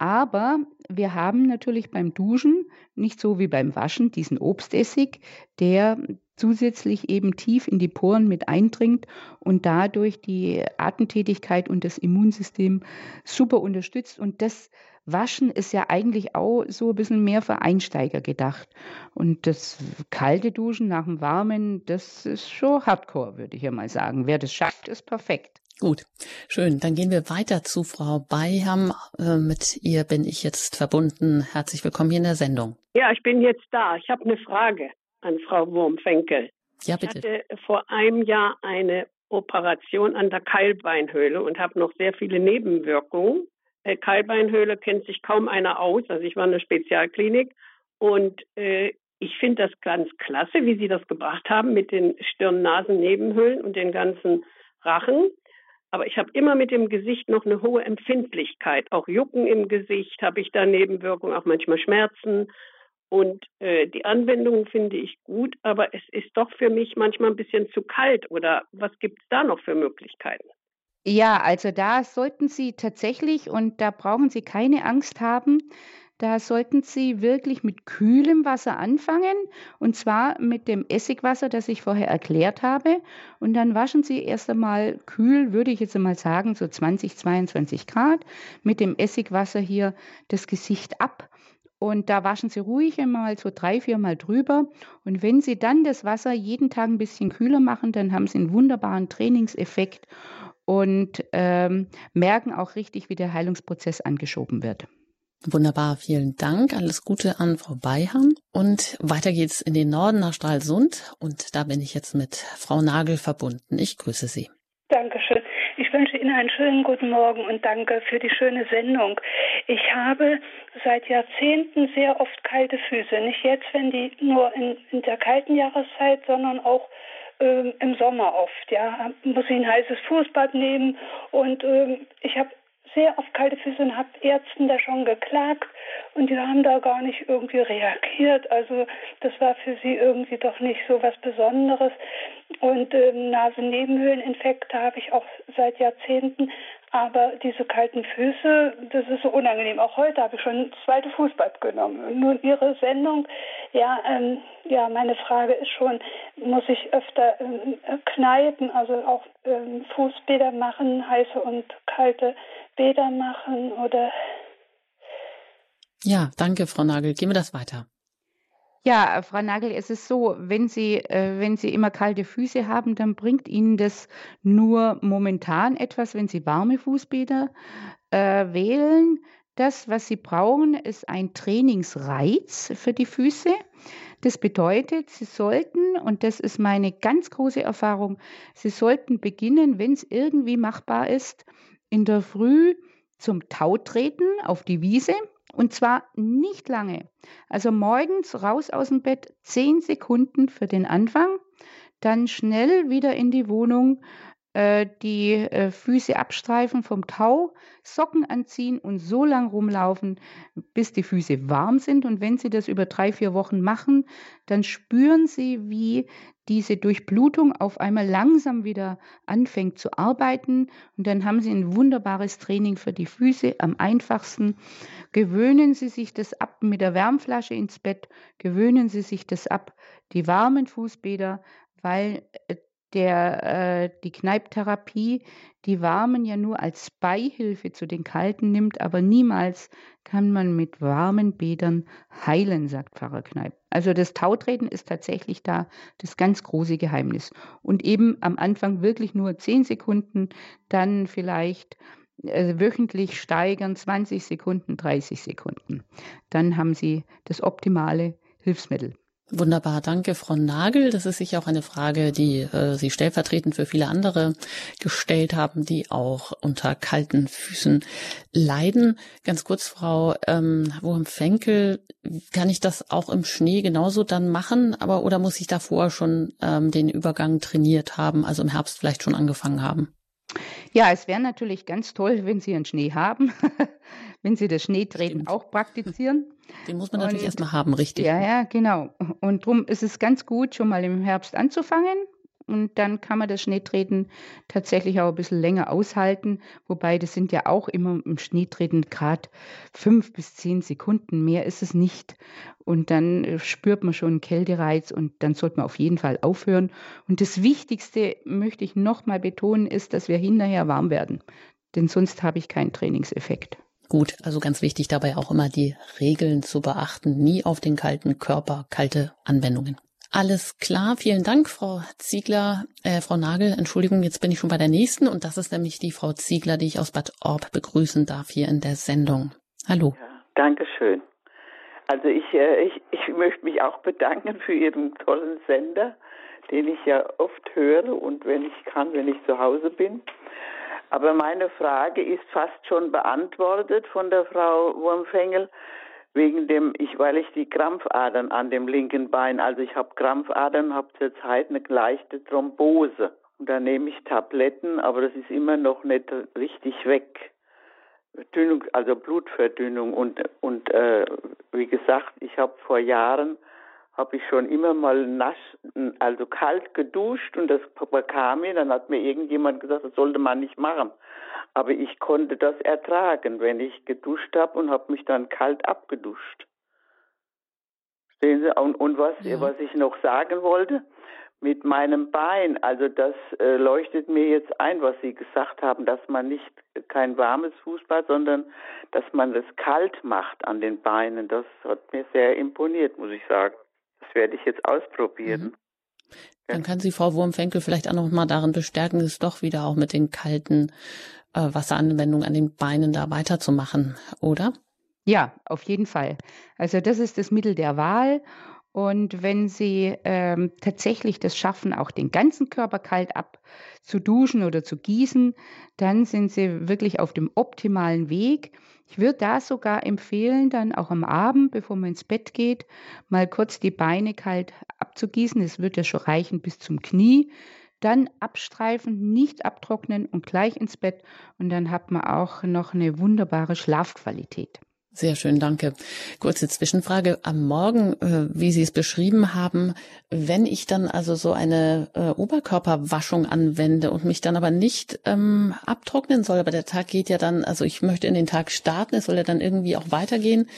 Aber wir haben natürlich beim Duschen nicht so wie beim Waschen diesen Obstessig, der zusätzlich eben tief in die Poren mit eindringt und dadurch die Atemtätigkeit und das Immunsystem super unterstützt. Und das Waschen ist ja eigentlich auch so ein bisschen mehr für Einsteiger gedacht. Und das kalte Duschen nach dem Warmen, das ist schon Hardcore, würde ich ja mal sagen. Wer das schafft, ist perfekt. Gut, schön. Dann gehen wir weiter zu Frau Beiham. Äh, mit ihr bin ich jetzt verbunden. Herzlich willkommen hier in der Sendung. Ja, ich bin jetzt da. Ich habe eine Frage an Frau Wurmfenkel. Ja, bitte. Ich hatte vor einem Jahr eine Operation an der Keilbeinhöhle und habe noch sehr viele Nebenwirkungen. Äh, Keilbeinhöhle kennt sich kaum einer aus. Also ich war in einer Spezialklinik und äh, ich finde das ganz klasse, wie Sie das gebracht haben mit den Stirn-Nasen-Nebenhöhlen und den ganzen Rachen. Aber ich habe immer mit dem Gesicht noch eine hohe Empfindlichkeit. Auch Jucken im Gesicht habe ich da Nebenwirkungen, auch manchmal Schmerzen. Und äh, die Anwendung finde ich gut, aber es ist doch für mich manchmal ein bisschen zu kalt. Oder was gibt es da noch für Möglichkeiten? Ja, also da sollten Sie tatsächlich, und da brauchen Sie keine Angst haben, da sollten Sie wirklich mit kühlem Wasser anfangen und zwar mit dem Essigwasser, das ich vorher erklärt habe. Und dann waschen Sie erst einmal kühl, würde ich jetzt einmal sagen, so 20, 22 Grad, mit dem Essigwasser hier das Gesicht ab. Und da waschen Sie ruhig einmal so drei, vier Mal drüber. Und wenn Sie dann das Wasser jeden Tag ein bisschen kühler machen, dann haben Sie einen wunderbaren Trainingseffekt und ähm, merken auch richtig, wie der Heilungsprozess angeschoben wird. Wunderbar, vielen Dank. Alles Gute an Frau Beiham. Und weiter geht's in den Norden nach Stralsund. Und da bin ich jetzt mit Frau Nagel verbunden. Ich grüße Sie. Dankeschön. Ich wünsche Ihnen einen schönen guten Morgen und danke für die schöne Sendung. Ich habe seit Jahrzehnten sehr oft kalte Füße. Nicht jetzt, wenn die nur in, in der kalten Jahreszeit, sondern auch ähm, im Sommer oft. Ja, muss ich ein heißes Fußbad nehmen und ähm, ich habe sehr auf kalte Füße und habe Ärzten da schon geklagt und die haben da gar nicht irgendwie reagiert. Also das war für sie irgendwie doch nicht so was Besonderes. Und ähm, Nasennebenhöhleninfekte habe ich auch seit Jahrzehnten. Aber diese kalten Füße, das ist so unangenehm. Auch heute habe ich schon zweite Fußbad genommen. Nun Ihre Sendung, ja, ähm, ja, meine Frage ist schon, muss ich öfter ähm, kneipen, also auch ähm, Fußbäder machen, heiße und kalte Bäder machen oder? Ja, danke, Frau Nagel. Gehen wir das weiter. Ja, Frau Nagel, es ist so, wenn Sie, äh, wenn Sie immer kalte Füße haben, dann bringt Ihnen das nur momentan etwas, wenn Sie warme Fußbäder äh, wählen. Das, was Sie brauchen, ist ein Trainingsreiz für die Füße. Das bedeutet, Sie sollten, und das ist meine ganz große Erfahrung, Sie sollten beginnen, wenn es irgendwie machbar ist, in der Früh zum Tau treten auf die Wiese. Und zwar nicht lange. Also morgens raus aus dem Bett, zehn Sekunden für den Anfang, dann schnell wieder in die Wohnung, die äh, Füße abstreifen vom Tau, Socken anziehen und so lang rumlaufen, bis die Füße warm sind. Und wenn Sie das über drei, vier Wochen machen, dann spüren Sie, wie diese Durchblutung auf einmal langsam wieder anfängt zu arbeiten. Und dann haben Sie ein wunderbares Training für die Füße. Am einfachsten gewöhnen Sie sich das ab mit der Wärmflasche ins Bett, gewöhnen Sie sich das ab, die warmen Fußbäder, weil äh, der, äh, die Kneiptherapie die Warmen ja nur als Beihilfe zu den Kalten nimmt, aber niemals kann man mit warmen Bädern heilen, sagt Pfarrer Kneip. Also das Tautreten ist tatsächlich da das ganz große Geheimnis. Und eben am Anfang wirklich nur 10 Sekunden, dann vielleicht äh, wöchentlich steigern, 20 Sekunden, 30 Sekunden. Dann haben Sie das optimale Hilfsmittel. Wunderbar, danke, Frau Nagel. Das ist sicher auch eine Frage, die äh, Sie stellvertretend für viele andere gestellt haben, die auch unter kalten Füßen leiden. Ganz kurz, Frau ähm, Wurm-Fenkel, kann ich das auch im Schnee genauso dann machen, aber oder muss ich davor schon ähm, den Übergang trainiert haben, also im Herbst vielleicht schon angefangen haben? Ja, es wäre natürlich ganz toll, wenn Sie einen Schnee haben, wenn Sie das Schneetreten auch praktizieren. Den muss man natürlich erstmal haben, richtig. Ja, ja, genau. Und darum ist es ganz gut, schon mal im Herbst anzufangen. Und dann kann man das Schneetreten tatsächlich auch ein bisschen länger aushalten. Wobei das sind ja auch immer im Schneetreten gerade fünf bis zehn Sekunden. Mehr ist es nicht. Und dann äh, spürt man schon einen Kältereiz und dann sollte man auf jeden Fall aufhören. Und das Wichtigste möchte ich nochmal betonen, ist, dass wir hinterher warm werden. Denn sonst habe ich keinen Trainingseffekt. Gut, also ganz wichtig dabei auch immer die Regeln zu beachten. Nie auf den kalten Körper, kalte Anwendungen. Alles klar, vielen Dank, Frau Ziegler, äh, Frau Nagel, Entschuldigung, jetzt bin ich schon bei der nächsten und das ist nämlich die Frau Ziegler, die ich aus Bad Orb begrüßen darf hier in der Sendung. Hallo. Ja, Dankeschön. Also ich, äh, ich, ich möchte mich auch bedanken für Ihren tollen Sender, den ich ja oft höre und wenn ich kann, wenn ich zu Hause bin. Aber meine Frage ist fast schon beantwortet von der Frau Wurmfengel wegen dem ich weil ich die Krampfadern an dem linken Bein also ich habe Krampfadern habe zurzeit eine leichte Thrombose. Und da nehme ich Tabletten aber das ist immer noch nicht richtig weg. Dünung also Blutverdünnung und und äh, wie gesagt ich habe vor Jahren habe ich schon immer mal nass, also kalt geduscht und das bekam mir, dann hat mir irgendjemand gesagt, das sollte man nicht machen. Aber ich konnte das ertragen, wenn ich geduscht habe und habe mich dann kalt abgeduscht. Sehen Sie, und, und was, ja. was ich noch sagen wollte, mit meinem Bein, also das äh, leuchtet mir jetzt ein, was Sie gesagt haben, dass man nicht kein warmes Fußbad, sondern dass man das kalt macht an den Beinen. Das hat mir sehr imponiert, muss ich sagen. Das werde ich jetzt ausprobieren. Mhm. Dann kann Sie Frau Wurmfenkel vielleicht auch noch mal darin bestärken, es doch wieder auch mit den kalten äh, Wasseranwendungen an den Beinen da weiterzumachen, oder? Ja, auf jeden Fall. Also das ist das Mittel der Wahl. Und wenn Sie ähm, tatsächlich das schaffen, auch den ganzen Körper kalt abzuduschen oder zu gießen, dann sind Sie wirklich auf dem optimalen Weg. Ich würde da sogar empfehlen, dann auch am Abend, bevor man ins Bett geht, mal kurz die Beine kalt abzugießen. Es wird ja schon reichen bis zum Knie. Dann abstreifen, nicht abtrocknen und gleich ins Bett. Und dann hat man auch noch eine wunderbare Schlafqualität. Sehr schön, danke. Kurze Zwischenfrage. Am Morgen, äh, wie Sie es beschrieben haben, wenn ich dann also so eine äh, Oberkörperwaschung anwende und mich dann aber nicht ähm, abtrocknen soll, aber der Tag geht ja dann, also ich möchte in den Tag starten, es soll ja dann irgendwie auch weitergehen,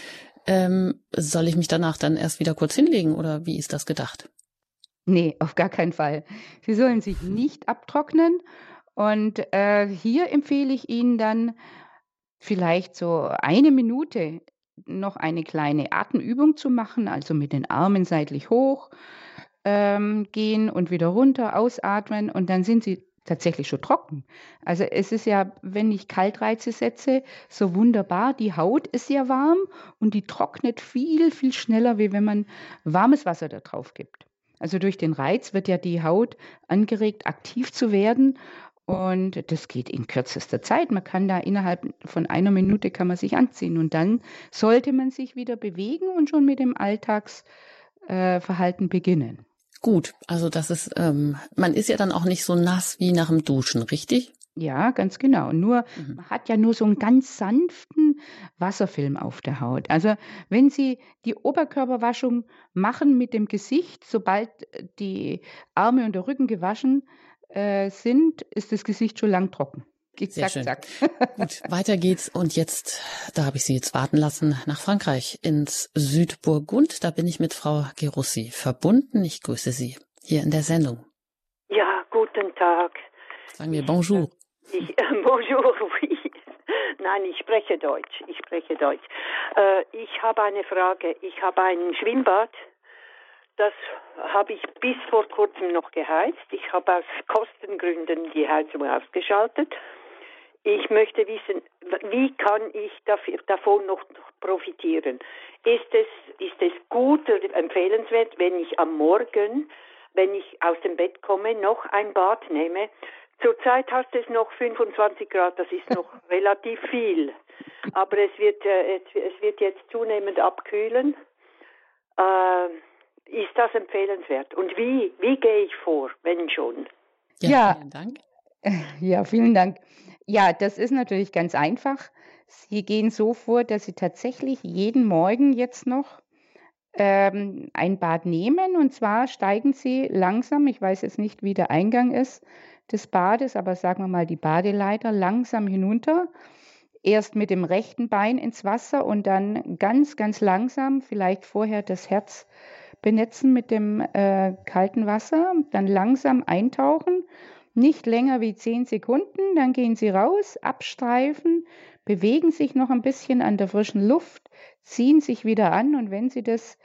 ähm, soll ich mich danach dann erst wieder kurz hinlegen oder wie ist das gedacht? Nee, auf gar keinen Fall. Sie sollen sich nicht abtrocknen und äh, hier empfehle ich Ihnen dann, vielleicht so eine Minute noch eine kleine Atemübung zu machen, also mit den Armen seitlich hoch ähm, gehen und wieder runter, ausatmen und dann sind sie tatsächlich schon trocken. Also es ist ja, wenn ich Kaltreize setze, so wunderbar. Die Haut ist ja warm und die trocknet viel, viel schneller, wie wenn man warmes Wasser da drauf gibt. Also durch den Reiz wird ja die Haut angeregt, aktiv zu werden und das geht in kürzester Zeit. Man kann da innerhalb von einer Minute kann man sich anziehen und dann sollte man sich wieder bewegen und schon mit dem Alltagsverhalten äh, beginnen. Gut, also das ist, ähm, man ist ja dann auch nicht so nass wie nach dem Duschen, richtig? Ja, ganz genau. Nur mhm. man hat ja nur so einen ganz sanften Wasserfilm auf der Haut. Also wenn Sie die Oberkörperwaschung machen mit dem Gesicht, sobald die Arme und der Rücken gewaschen äh, sind, ist das Gesicht schon lang trocken. Geht Sehr zack, schön. zack. Gut, weiter geht's. Und jetzt, da habe ich Sie jetzt warten lassen, nach Frankreich, ins Südburgund. Da bin ich mit Frau Gerussi verbunden. Ich grüße Sie hier in der Sendung. Ja, guten Tag. Sagen wir Bonjour. Ich, äh, bonjour, oui. Nein, ich spreche Deutsch. Ich spreche Deutsch. Äh, ich habe eine Frage. Ich habe ein Schwimmbad das habe ich bis vor kurzem noch geheizt. Ich habe aus Kostengründen die Heizung ausgeschaltet. Ich möchte wissen, wie kann ich dafür, davon noch profitieren? Ist es, ist es gut oder empfehlenswert, wenn ich am Morgen, wenn ich aus dem Bett komme, noch ein Bad nehme? Zurzeit hat es noch 25 Grad, das ist noch relativ viel. Aber es wird, äh, es wird jetzt zunehmend abkühlen. Äh, ist das empfehlenswert. Und wie, wie gehe ich vor, wenn schon? Ja, ja, vielen Dank. Ja, vielen Dank. Ja, das ist natürlich ganz einfach. Sie gehen so vor, dass Sie tatsächlich jeden Morgen jetzt noch ähm, ein Bad nehmen. Und zwar steigen Sie langsam, ich weiß jetzt nicht, wie der Eingang ist des Bades, aber sagen wir mal die Badeleiter langsam hinunter. Erst mit dem rechten Bein ins Wasser und dann ganz, ganz langsam, vielleicht vorher das Herz benetzen mit dem äh, kalten Wasser, dann langsam eintauchen, nicht länger wie zehn Sekunden, dann gehen Sie raus, abstreifen, bewegen sich noch ein bisschen an der frischen Luft, ziehen sich wieder an und wenn Sie das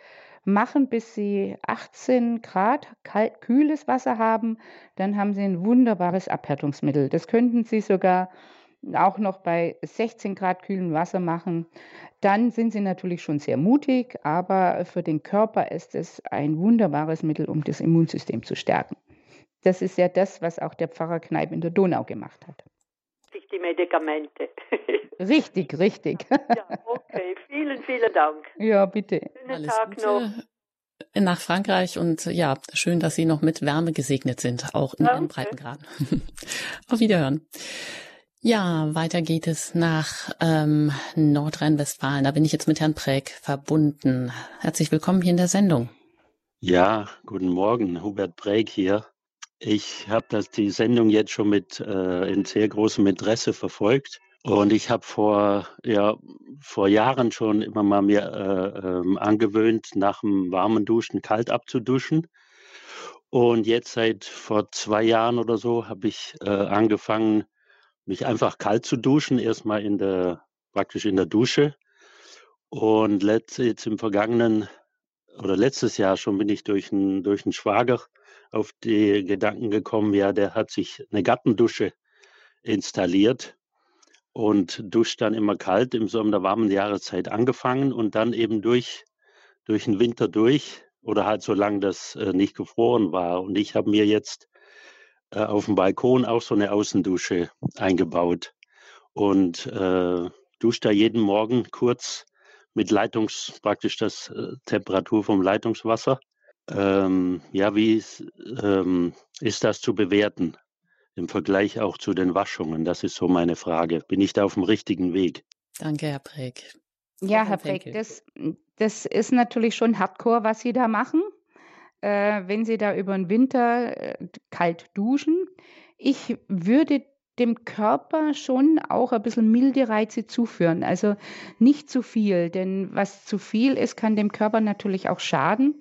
machen, bis Sie 18 Grad kalt, kühles Wasser haben, dann haben Sie ein wunderbares Abhärtungsmittel. Das könnten Sie sogar auch noch bei 16 Grad kühlem Wasser machen, dann sind sie natürlich schon sehr mutig, aber für den Körper ist es ein wunderbares Mittel, um das Immunsystem zu stärken. Das ist ja das, was auch der Pfarrer Kneip in der Donau gemacht hat. Sich die Medikamente. richtig, richtig. ja, okay, vielen, vielen Dank. Ja, bitte. Schönen Alles Tag Gute. noch nach Frankreich und ja, schön, dass Sie noch mit Wärme gesegnet sind, auch in Ihren Breitengraden. Auf Wiederhören. Ja, weiter geht es nach ähm, Nordrhein-Westfalen. Da bin ich jetzt mit Herrn Präg verbunden. Herzlich willkommen hier in der Sendung. Ja, guten Morgen, Hubert Präg hier. Ich habe die Sendung jetzt schon mit äh, in sehr großem Interesse verfolgt und ich habe vor ja vor Jahren schon immer mal mir äh, äh, angewöhnt, nach dem warmen Duschen kalt abzuduschen. Und jetzt seit vor zwei Jahren oder so habe ich äh, angefangen, mich einfach kalt zu duschen, erstmal in der, praktisch in der Dusche. Und letzt, jetzt im vergangenen oder letztes Jahr schon bin ich durch einen, durch einen Schwager auf die Gedanken gekommen, ja, der hat sich eine Gartendusche installiert. und duscht dann immer kalt im Sommer der warmen Jahreszeit angefangen und dann eben durch, durch den Winter durch oder halt solange das äh, nicht gefroren war. Und ich habe mir jetzt äh, auf dem Balkon auch so eine Außendusche eingebaut und äh, dusche da jeden Morgen kurz mit Leitungs, praktisch das äh, Temperatur vom Leitungswasser. Ähm, ja, wie ist, ähm, ist das zu bewerten im Vergleich auch zu den Waschungen? Das ist so meine Frage. Bin ich da auf dem richtigen Weg? Danke, Herr Breck. Ja, Herr Breck, das, das ist natürlich schon Hardcore, was Sie da machen, äh, wenn Sie da über den Winter äh, kalt duschen. Ich würde dem Körper schon auch ein bisschen milde Reize zuführen. Also nicht zu viel, denn was zu viel ist, kann dem Körper natürlich auch schaden.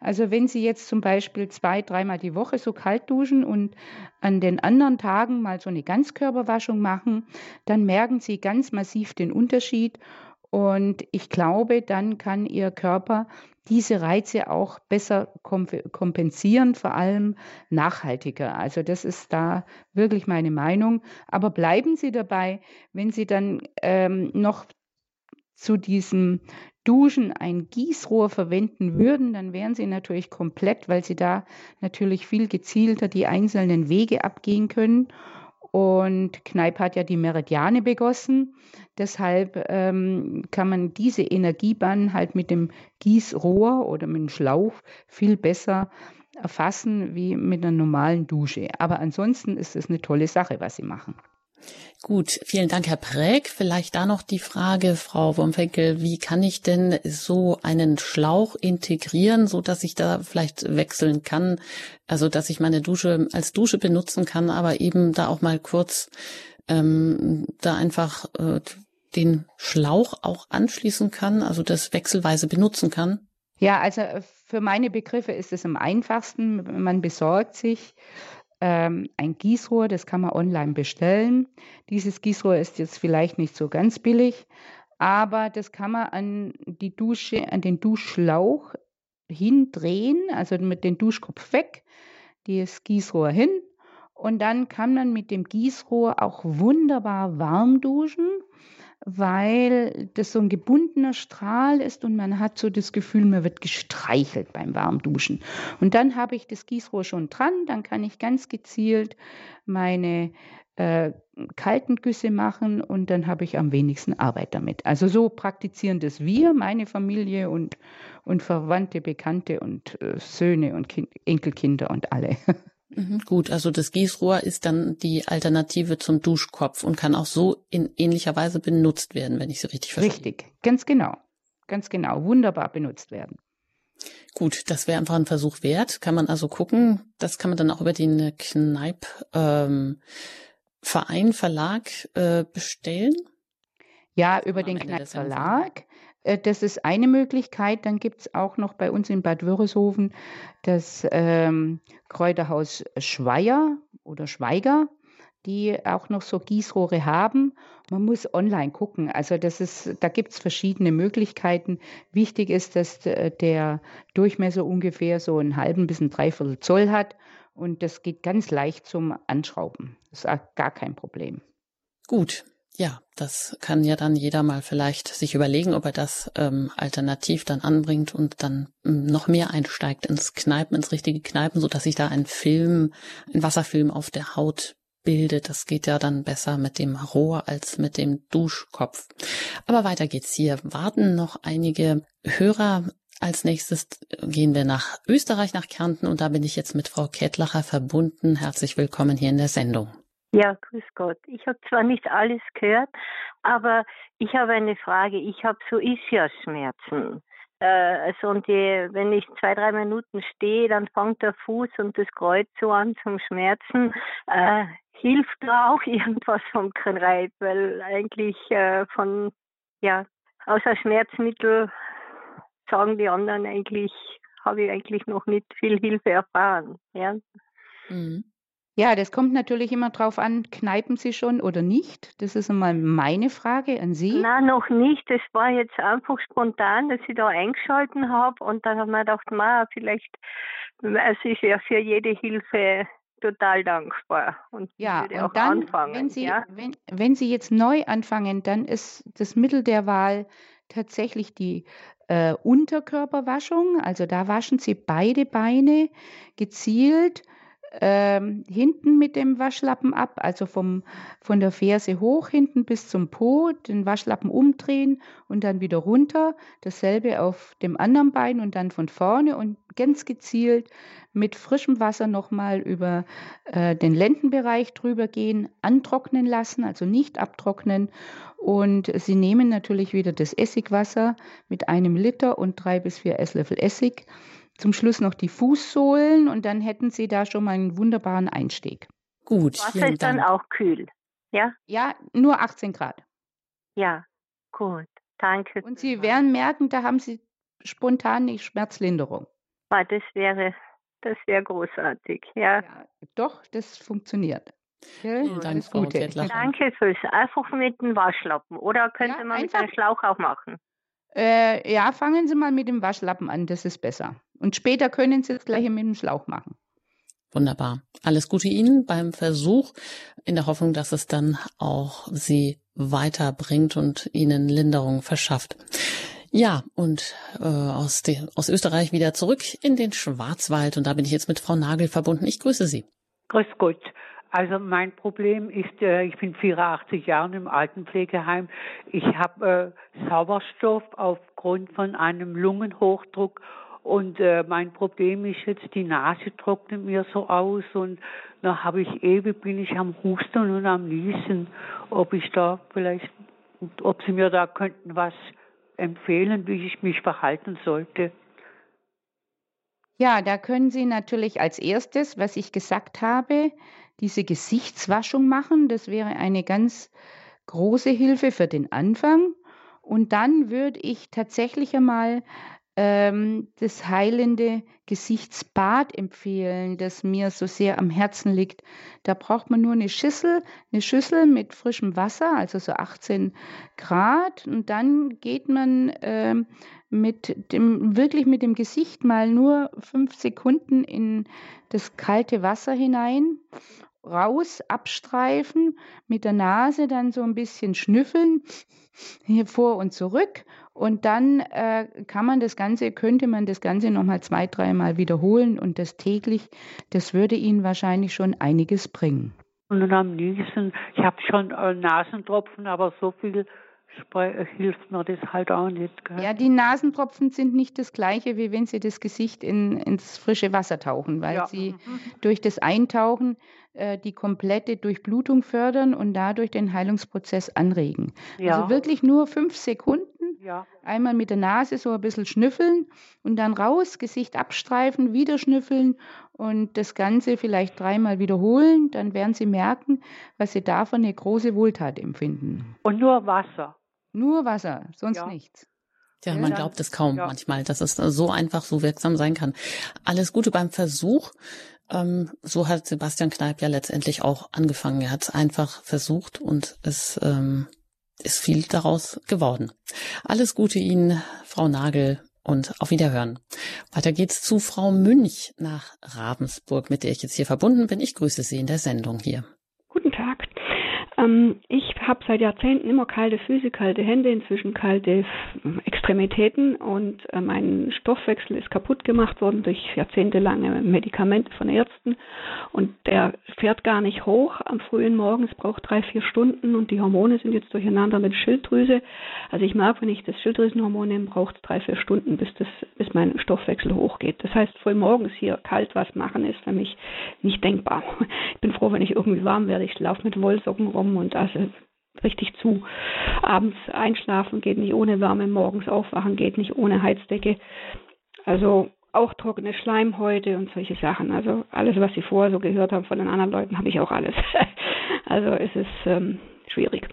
Also wenn Sie jetzt zum Beispiel zwei, dreimal die Woche so kalt duschen und an den anderen Tagen mal so eine Ganzkörperwaschung machen, dann merken Sie ganz massiv den Unterschied. Und ich glaube, dann kann Ihr Körper diese Reize auch besser kompensieren, vor allem nachhaltiger. Also das ist da wirklich meine Meinung. Aber bleiben Sie dabei, wenn Sie dann ähm, noch zu diesem Duschen ein Gießrohr verwenden würden, dann wären sie natürlich komplett, weil sie da natürlich viel gezielter die einzelnen Wege abgehen können. Und Kneipp hat ja die Meridiane begossen. Deshalb ähm, kann man diese Energiebahn halt mit dem Gießrohr oder mit dem Schlauch viel besser erfassen wie mit einer normalen Dusche. Aber ansonsten ist es eine tolle Sache, was sie machen. Gut, vielen Dank, Herr Präg. Vielleicht da noch die Frage, Frau Wurmfenkel, wie kann ich denn so einen Schlauch integrieren, so dass ich da vielleicht wechseln kann? Also, dass ich meine Dusche als Dusche benutzen kann, aber eben da auch mal kurz ähm, da einfach äh, den Schlauch auch anschließen kann, also das wechselweise benutzen kann? Ja, also äh, für meine Begriffe ist es am einfachsten. Man besorgt sich ähm, ein Gießrohr, das kann man online bestellen. Dieses Gießrohr ist jetzt vielleicht nicht so ganz billig, aber das kann man an die Dusche, an den Duschschlauch hindrehen, also mit dem Duschkopf weg, das Gießrohr hin und dann kann man mit dem Gießrohr auch wunderbar warm duschen weil das so ein gebundener Strahl ist und man hat so das Gefühl, man wird gestreichelt beim Warmduschen. Und dann habe ich das Gießrohr schon dran, dann kann ich ganz gezielt meine äh, kalten Güsse machen und dann habe ich am wenigsten Arbeit damit. Also so praktizieren das wir, meine Familie und, und Verwandte, Bekannte und äh, Söhne und kind, Enkelkinder und alle. Mhm, gut, also das Gießrohr ist dann die Alternative zum Duschkopf und kann auch so in ähnlicher Weise benutzt werden, wenn ich sie richtig verstehe. Richtig, ganz genau. Ganz genau, wunderbar benutzt werden. Gut, das wäre einfach ein Versuch wert. Kann man also gucken. Das kann man dann auch über den Kneip ähm, Verein Verlag äh, bestellen. Ja, über den Kneip Verlag. Äh, das ist eine Möglichkeit. Dann gibt es auch noch bei uns in Bad Wörishofen das ähm, Kräuterhaus Schweier oder Schweiger, die auch noch so Gießrohre haben. Man muss online gucken. Also das ist, da gibt es verschiedene Möglichkeiten. Wichtig ist, dass der Durchmesser ungefähr so einen halben bis ein Dreiviertel Zoll hat. Und das geht ganz leicht zum Anschrauben. Das ist gar kein Problem. Gut, ja, das kann ja dann jeder mal vielleicht sich überlegen, ob er das ähm, alternativ dann anbringt und dann ähm, noch mehr einsteigt ins Kneipen, ins richtige Kneipen, so dass sich da ein Film, ein Wasserfilm auf der Haut bildet. Das geht ja dann besser mit dem Rohr als mit dem Duschkopf. Aber weiter geht's hier. Warten noch einige Hörer. Als nächstes gehen wir nach Österreich, nach Kärnten und da bin ich jetzt mit Frau Kettlacher verbunden. Herzlich willkommen hier in der Sendung. Ja, grüß Gott. Ich habe zwar nicht alles gehört, aber ich habe eine Frage. Ich habe so Ischiasschmerzen. Äh, also und die, wenn ich zwei, drei Minuten stehe, dann fängt der Fuß und das Kreuz so an zum Schmerzen. Äh, hilft da auch irgendwas vom Krenreit? Weil eigentlich äh, von, ja, außer Schmerzmittel sagen die anderen eigentlich, habe ich eigentlich noch nicht viel Hilfe erfahren. Ja. Mhm. Ja, das kommt natürlich immer drauf an, kneipen Sie schon oder nicht? Das ist einmal meine Frage an Sie. Nein, noch nicht. Das war jetzt einfach spontan, dass ich da eingeschalten habe und dann habe ich mir gedacht, ma, vielleicht, also ich wäre für jede Hilfe total dankbar und ja, würde und auch dann, anfangen. wenn Sie, ja? wenn, wenn Sie jetzt neu anfangen, dann ist das Mittel der Wahl tatsächlich die äh, Unterkörperwaschung. Also da waschen Sie beide Beine gezielt ähm, hinten mit dem Waschlappen ab, also vom, von der Ferse hoch hinten bis zum Po, den Waschlappen umdrehen und dann wieder runter. Dasselbe auf dem anderen Bein und dann von vorne und ganz gezielt mit frischem Wasser nochmal über äh, den Lendenbereich drüber gehen, antrocknen lassen, also nicht abtrocknen. Und Sie nehmen natürlich wieder das Essigwasser mit einem Liter und drei bis vier Esslöffel Essig zum Schluss noch die Fußsohlen und dann hätten Sie da schon mal einen wunderbaren Einstieg. Gut, Wasser ist dann Dank. auch kühl. Ja? Ja, nur 18 Grad. Ja, gut. Danke. Und Sie werden merken, da haben Sie spontan die Schmerzlinderung. Ah, Das wäre, das wäre großartig. Ja. Ja, doch, das funktioniert. Gell? Vielen Dank, Alles Frau Gute. Gettler. Danke fürs einfach mit dem Waschlappen. Oder könnte Ja, man mit einem Schlauch auch machen? Äh, ja, fangen Sie mal mit dem Waschlappen an, das ist besser. Und später können Sie das gleiche mit dem Schlauch machen. Wunderbar. Alles Gute Ihnen beim Versuch, in der Hoffnung, dass es dann auch Sie weiterbringt und Ihnen Linderung verschafft. Ja, und äh, aus, de, aus Österreich wieder zurück in den Schwarzwald. Und da bin ich jetzt mit Frau Nagel verbunden. Ich grüße Sie. Grüß Gott. Also mein Problem ist, äh, ich bin 84 Jahre im Altenpflegeheim. Ich habe äh, Sauerstoff aufgrund von einem Lungenhochdruck und äh, mein Problem ist jetzt, die Nase trocknet mir so aus und da habe ich ewig, bin ich am Husten und am Niesen. Ob ich da vielleicht, ob Sie mir da könnten was empfehlen, wie ich mich verhalten sollte. Ja, da können Sie natürlich als erstes, was ich gesagt habe, diese Gesichtswaschung machen. Das wäre eine ganz große Hilfe für den Anfang. Und dann würde ich tatsächlich einmal ähm, das heilende Gesichtsbad empfehlen, das mir so sehr am Herzen liegt. Da braucht man nur eine Schüssel, eine Schüssel mit frischem Wasser, also so 18 Grad. Und dann geht man ähm, mit dem, wirklich mit dem Gesicht mal nur fünf Sekunden in das kalte Wasser hinein, raus, abstreifen, mit der Nase dann so ein bisschen schnüffeln, hier vor und zurück. Und dann äh, kann man das Ganze, könnte man das Ganze nochmal zwei, dreimal wiederholen und das täglich, das würde Ihnen wahrscheinlich schon einiges bringen. Und dann am Niesen, ich habe schon äh, Nasentropfen, aber so viel äh, hilft mir das halt auch nicht. Gell? Ja, die Nasentropfen sind nicht das gleiche, wie wenn Sie das Gesicht in, ins frische Wasser tauchen, weil Ja. Sie durch das Eintauchen äh, die komplette Durchblutung fördern und dadurch den Heilungsprozess anregen. ja. Also wirklich nur fünf Sekunden, ja. einmal mit der Nase so ein bisschen schnüffeln und dann raus, Gesicht abstreifen, wieder schnüffeln und das Ganze vielleicht dreimal wiederholen. Dann werden Sie merken, was Sie davon eine große Wohltat empfinden. Und nur Wasser. Nur Wasser, sonst Ja. nichts. Ja, man glaubt es kaum ja. manchmal, dass es so einfach, so wirksam sein kann. Alles Gute beim Versuch. Ähm, so hat Sebastian Kneip ja letztendlich auch angefangen. Er hat es einfach versucht und es ähm, ist viel daraus geworden. Alles Gute Ihnen, Frau Nagel, und auf Wiederhören. Weiter geht's zu Frau Münch nach Ravensburg, mit der ich jetzt hier verbunden bin. Ich grüße Sie in der Sendung hier. Ähm, ich habe seit Jahrzehnten immer kalte Füße, kalte Hände, inzwischen kalte Extremitäten und äh, mein Stoffwechsel ist kaputt gemacht worden durch jahrzehntelange Medikamente von Ärzten und der fährt gar nicht hoch am frühen Morgen. Es braucht drei, vier Stunden und die Hormone sind jetzt durcheinander mit Schilddrüse. Also ich merke, wenn ich das Schilddrüsenhormon nehme, braucht es drei, vier Stunden, bis, das, bis mein Stoffwechsel hochgeht. Das heißt, früh morgens hier kalt was machen ist für mich nicht denkbar. Ich bin froh, wenn ich irgendwie warm werde. Ich laufe mit Wollsocken rum und also richtig zu. Abends einschlafen geht nicht ohne Wärme, morgens aufwachen geht nicht ohne Heizdecke. Also auch trockene Schleimhäute und solche Sachen. Also alles, was Sie vorher so gehört haben von den anderen Leuten, habe ich auch alles. also es ist ähm, schwierig.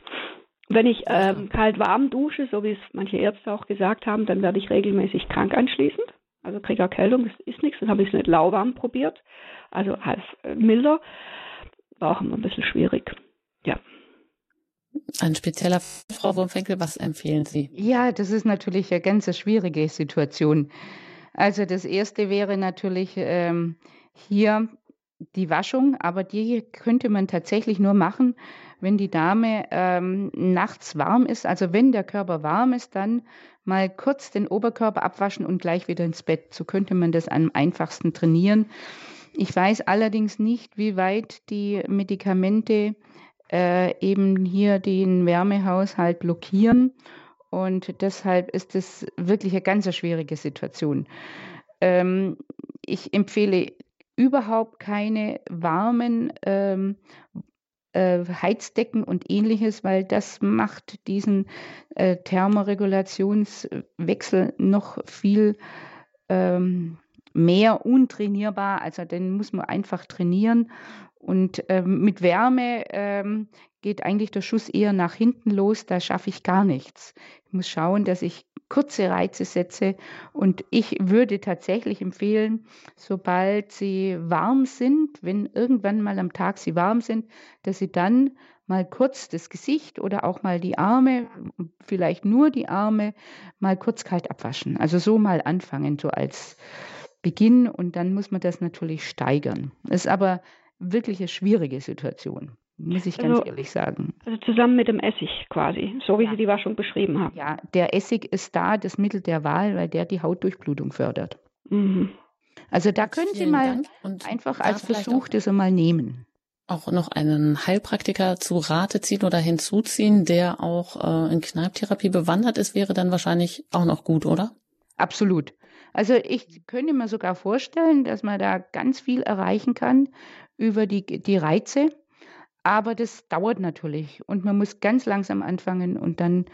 Wenn ich ähm, kalt-warm dusche, so wie es manche Ärzte auch gesagt haben, dann werde ich regelmäßig krank anschließend. Also kriege Erkältung, das ist nichts. Dann habe ich es mit lauwarm probiert, also halb äh, milder. War auch immer ein bisschen schwierig. Ja. Ein spezieller Frau Wurmfenkel, was empfehlen Sie? Ja, das ist natürlich eine ganz schwierige Situation. Also das erste wäre natürlich ähm, hier die Waschung, aber die könnte man tatsächlich nur machen, wenn die Dame ähm, nachts warm ist. Also wenn der Körper warm ist, dann mal kurz den Oberkörper abwaschen und gleich wieder ins Bett. So könnte man das am einfachsten trainieren. Ich weiß allerdings nicht, wie weit die Medikamente äh, eben hier den Wärmehaushalt blockieren. Und deshalb ist es wirklich eine ganz schwierige Situation. Ähm, ich empfehle überhaupt keine warmen ähm, äh, Heizdecken und ähnliches, weil das macht diesen äh, Thermoregulationswechsel noch viel ähm, mehr untrainierbar. Also den muss man einfach trainieren. Und ähm, mit Wärme ähm, geht eigentlich der Schuss eher nach hinten los. Da schaffe ich gar nichts. Ich muss schauen, dass ich kurze Reize setze. Und ich würde tatsächlich empfehlen, sobald sie warm sind, wenn irgendwann mal am Tag sie warm sind, dass sie dann mal kurz das Gesicht oder auch mal die Arme, vielleicht nur die Arme, mal kurz kalt abwaschen. Also so mal anfangen, so als Beginn und dann muss man das natürlich steigern. Das ist aber wirklich eine schwierige Situation, muss ich ganz Also- ehrlich sagen. Also zusammen mit dem Essig quasi, so wie Sie die Waschung beschrieben haben. Ja, der Essig ist da das Mittel der Wahl, weil der die Hautdurchblutung fördert. Mhm. Also da können Sie Vielen mal Dank und einfach als Versuch das einmal nehmen. auch noch einen Heilpraktiker zu Rate ziehen oder hinzuziehen, der auch äh, in Kneiptherapie bewandert ist, wäre dann wahrscheinlich auch noch gut, oder? Absolut. Also ich könnte mir sogar vorstellen, dass man da ganz viel erreichen kann über die, die Reize. Aber das dauert natürlich und man muss ganz langsam anfangen und dann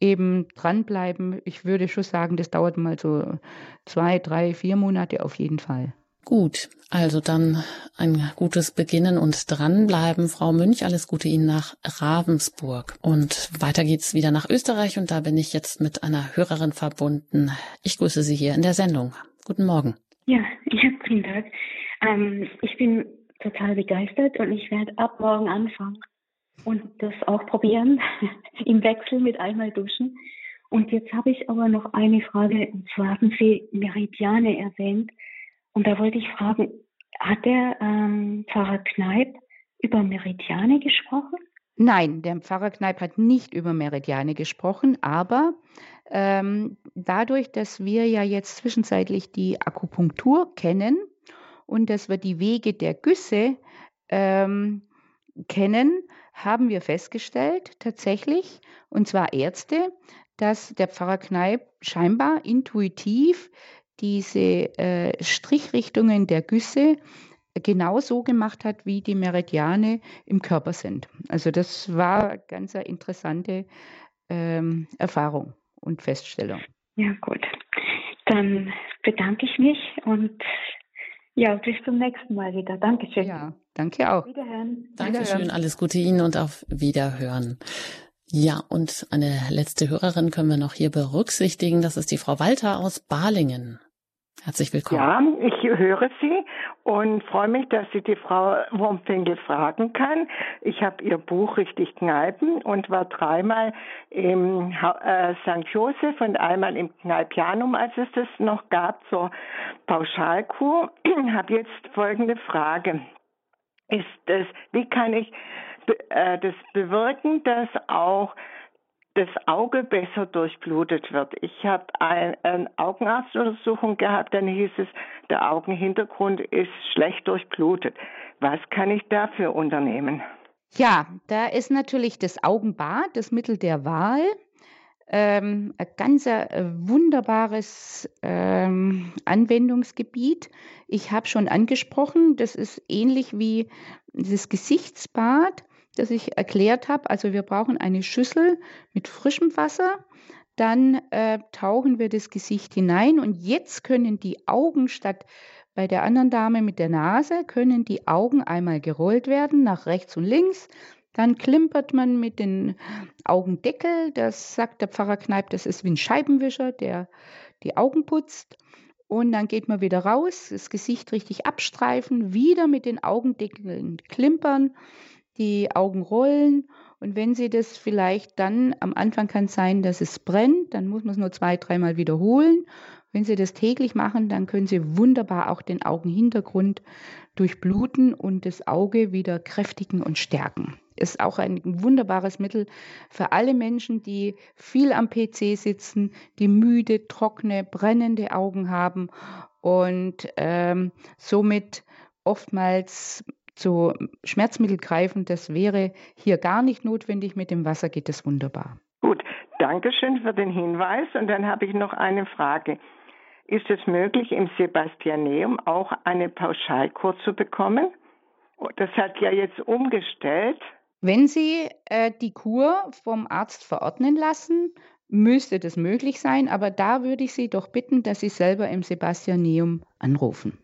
eben dranbleiben. Ich würde schon sagen, das dauert mal so zwei, drei, vier Monate auf jeden Fall. Gut, also dann ein gutes Beginnen und dranbleiben. Frau Münch, alles Gute Ihnen nach Ravensburg. Und weiter geht's wieder nach Österreich und da bin ich jetzt mit einer Hörerin verbunden. Ich grüße Sie hier in der Sendung. Guten Morgen. Ja, ja, vielen Dank. Ähm, ich bin total begeistert und ich werde ab morgen anfangen und das auch probieren, im Wechsel mit einmal duschen. Und jetzt habe ich aber noch eine Frage, und zwar haben Sie Meridiane erwähnt. Und da wollte ich fragen, hat der ähm, Pfarrer Kneip über Meridiane gesprochen? Nein, der Pfarrer Kneip hat nicht über Meridiane gesprochen, aber ähm, dadurch, dass wir ja jetzt zwischenzeitlich die Akupunktur kennen und dass wir die Wege der Güsse ähm, kennen, haben wir festgestellt, tatsächlich, und zwar Ärzte, dass der Pfarrer Kneip scheinbar intuitiv diese äh, Strichrichtungen der Güsse genau so gemacht hat, wie die Meridiane im Körper sind. Also das war ganz eine interessante ähm, Erfahrung und Feststellung. Ja, gut. Dann bedanke ich mich und ja, bis zum nächsten Mal wieder. Dankeschön. Ja, danke auch. Wiederhören. Dankeschön, alles Gute Ihnen und auf Wiederhören. Ja, und eine letzte Hörerin können wir noch hier berücksichtigen. Das ist die Frau Walter aus Balingen. Herzlich willkommen. Ja, ich höre Sie und freue mich, dass ich die Frau Wurmfinkel fragen kann. Ich habe ihr Buch richtig Kneipen und war dreimal im äh, St. Joseph und einmal im Kneipianum, als es das noch gab, zur Pauschalkur. habe jetzt folgende Frage. Ist das, wie kann ich äh, das bewirken, dass auch das Auge besser durchblutet wird. Ich habe ein, eine Augenarztuntersuchung gehabt, dann hieß es, der Augenhintergrund ist schlecht durchblutet. Was kann ich dafür unternehmen? Ja, da ist natürlich das Augenbad das Mittel der Wahl. Ähm, ein ganz äh, wunderbares ähm, Anwendungsgebiet. Ich habe schon angesprochen, das ist ähnlich wie das Gesichtsbad das ich erklärt habe. Also wir brauchen eine Schüssel mit frischem Wasser. Dann äh, tauchen wir das Gesicht hinein und jetzt können die Augen statt bei der anderen Dame mit der Nase, können die Augen einmal gerollt werden nach rechts und links. Dann klimpert man mit den Augendeckel. Das sagt der Pfarrer Kneip, das ist wie ein Scheibenwischer, der die Augen putzt. Und dann geht man wieder raus, das Gesicht richtig abstreifen, wieder mit den Augendeckeln klimpern die Augen rollen. Und wenn Sie das vielleicht dann, am Anfang kann es sein, dass es brennt, dann muss man es nur zwei, dreimal wiederholen. Wenn Sie das täglich machen, dann können Sie wunderbar auch den Augenhintergrund durchbluten und das Auge wieder kräftigen und stärken. Ist auch ein wunderbares Mittel für alle Menschen, die viel am PC sitzen, die müde, trockene, brennende Augen haben und ähm, somit oftmals zu Schmerzmittel greifen. Das wäre hier gar nicht notwendig. Mit dem Wasser geht es wunderbar. Gut, danke schön für den Hinweis. Und dann habe ich noch eine Frage. Ist es möglich, im Sebastianeum auch eine Pauschalkur zu bekommen? Das hat ja jetzt umgestellt. Wenn Sie äh, die Kur vom Arzt verordnen lassen, müsste das möglich sein, aber da würde ich Sie doch bitten, dass Sie selber im Sebastianeum anrufen.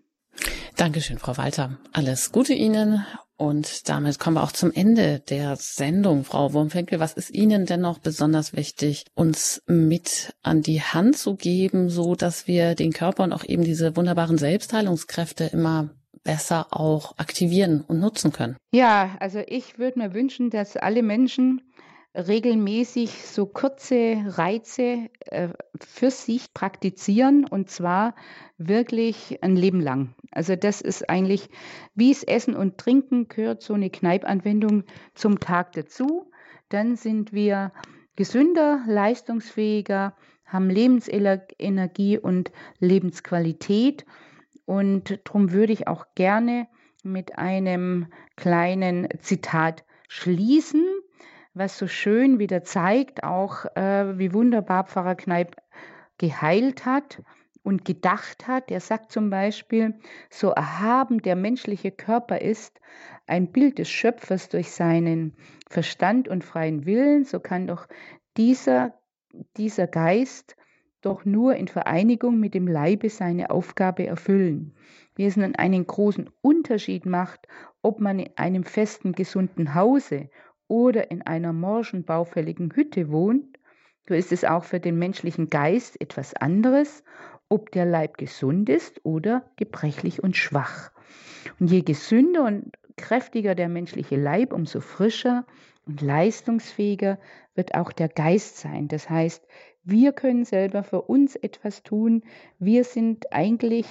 Dankeschön, Frau Walter. Alles Gute Ihnen. Und damit kommen wir auch zum Ende der Sendung, Frau Wurmfenkel. Was ist Ihnen denn noch besonders wichtig, uns mit an die Hand zu geben, so dass wir den Körper und auch eben diese wunderbaren Selbstheilungskräfte immer besser auch aktivieren und nutzen können? Ja, also ich würde mir wünschen, dass alle Menschen regelmäßig so kurze Reize äh, für sich praktizieren und zwar wirklich ein Leben lang. Also das ist eigentlich, wie es Essen und Trinken gehört, so eine Kneipanwendung zum Tag dazu. Dann sind wir gesünder, leistungsfähiger, haben Lebensenergie und Lebensqualität. Und darum würde ich auch gerne mit einem kleinen Zitat schließen was so schön wieder zeigt, auch äh, wie wunderbar Pfarrer Kneip geheilt hat und gedacht hat. Er sagt zum Beispiel, so erhaben der menschliche Körper ist, ein Bild des Schöpfers durch seinen Verstand und freien Willen, so kann doch dieser, dieser Geist doch nur in Vereinigung mit dem Leibe seine Aufgabe erfüllen. Wie es nun einen großen Unterschied macht, ob man in einem festen, gesunden Hause oder in einer morschen, baufälligen Hütte wohnt, so ist es auch für den menschlichen Geist etwas anderes, ob der Leib gesund ist oder gebrechlich und schwach. Und je gesünder und kräftiger der menschliche Leib, umso frischer und leistungsfähiger wird auch der Geist sein. Das heißt, wir können selber für uns etwas tun. Wir sind eigentlich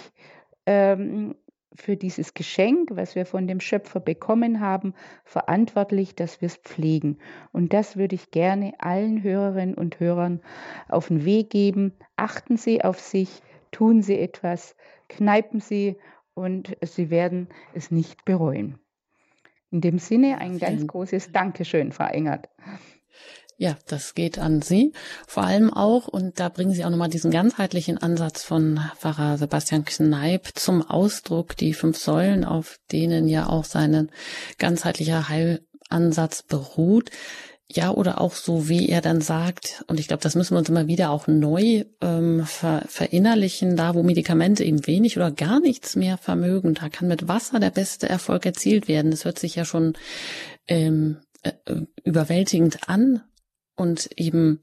ähm, für dieses Geschenk, was wir von dem Schöpfer bekommen haben, verantwortlich, dass wir es pflegen. Und das würde ich gerne allen Hörerinnen und Hörern auf den Weg geben. Achten Sie auf sich, tun Sie etwas, kneipen Sie und Sie werden es nicht bereuen. In dem Sinne ein ganz großes Dankeschön, Frau Engert. Ja, das geht an Sie. Vor allem auch, und da bringen Sie auch nochmal diesen ganzheitlichen Ansatz von Pfarrer Sebastian Kneip zum Ausdruck, die fünf Säulen, auf denen ja auch sein ganzheitlicher Heilansatz beruht. Ja, oder auch so, wie er dann sagt, und ich glaube, das müssen wir uns immer wieder auch neu ähm, ver verinnerlichen, da wo Medikamente eben wenig oder gar nichts mehr vermögen, da kann mit Wasser der beste Erfolg erzielt werden. Das hört sich ja schon ähm, äh, überwältigend an, und eben,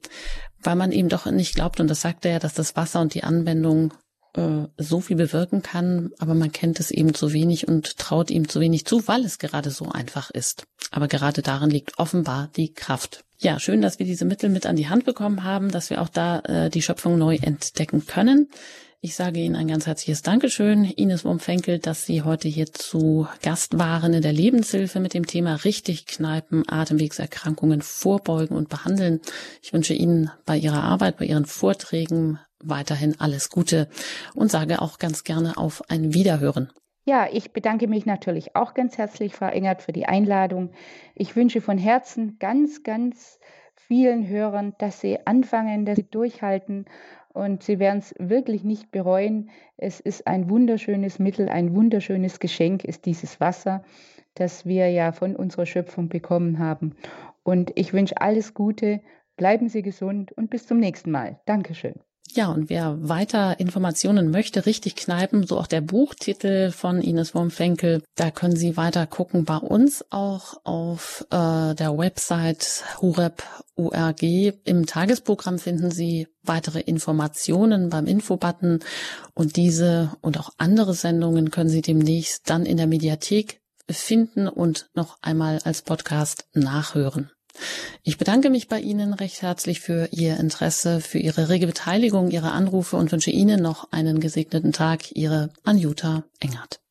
weil man eben doch nicht glaubt, und das sagt er ja, dass das Wasser und die Anwendung äh, so viel bewirken kann, aber man kennt es eben zu wenig und traut ihm zu wenig zu, weil es gerade so einfach ist. Aber gerade darin liegt offenbar die Kraft. Ja, schön, dass wir diese Mittel mit an die Hand bekommen haben, dass wir auch da äh, die Schöpfung neu entdecken können. Ich sage Ihnen ein ganz herzliches Dankeschön, Ines Wurmfenkel, dass Sie heute hier zu Gast waren in der Lebenshilfe mit dem Thema richtig kneipen, Atemwegserkrankungen vorbeugen und behandeln. Ich wünsche Ihnen bei Ihrer Arbeit, bei Ihren Vorträgen weiterhin alles Gute und sage auch ganz gerne auf ein Wiederhören. Ja, ich bedanke mich natürlich auch ganz herzlich, Frau Engert, für die Einladung. Ich wünsche von Herzen ganz, ganz vielen Hörern, dass sie anfangen, dass sie durchhalten und Sie werden es wirklich nicht bereuen. Es ist ein wunderschönes Mittel, ein wunderschönes Geschenk ist dieses Wasser, das wir ja von unserer Schöpfung bekommen haben. Und ich wünsche alles Gute, bleiben Sie gesund und bis zum nächsten Mal. Dankeschön. Ja, und wer weiter Informationen möchte, richtig kneipen, so auch der Buchtitel von Ines Wurmfenkel, da können Sie weiter gucken bei uns auch auf äh, der Website hurep.org. Im Tagesprogramm finden Sie weitere Informationen beim Infobutton und diese und auch andere Sendungen können Sie demnächst dann in der Mediathek finden und noch einmal als Podcast nachhören. Ich bedanke mich bei Ihnen recht herzlich für Ihr Interesse, für Ihre rege Beteiligung, Ihre Anrufe und wünsche Ihnen noch einen gesegneten Tag. Ihre Anjuta Engert.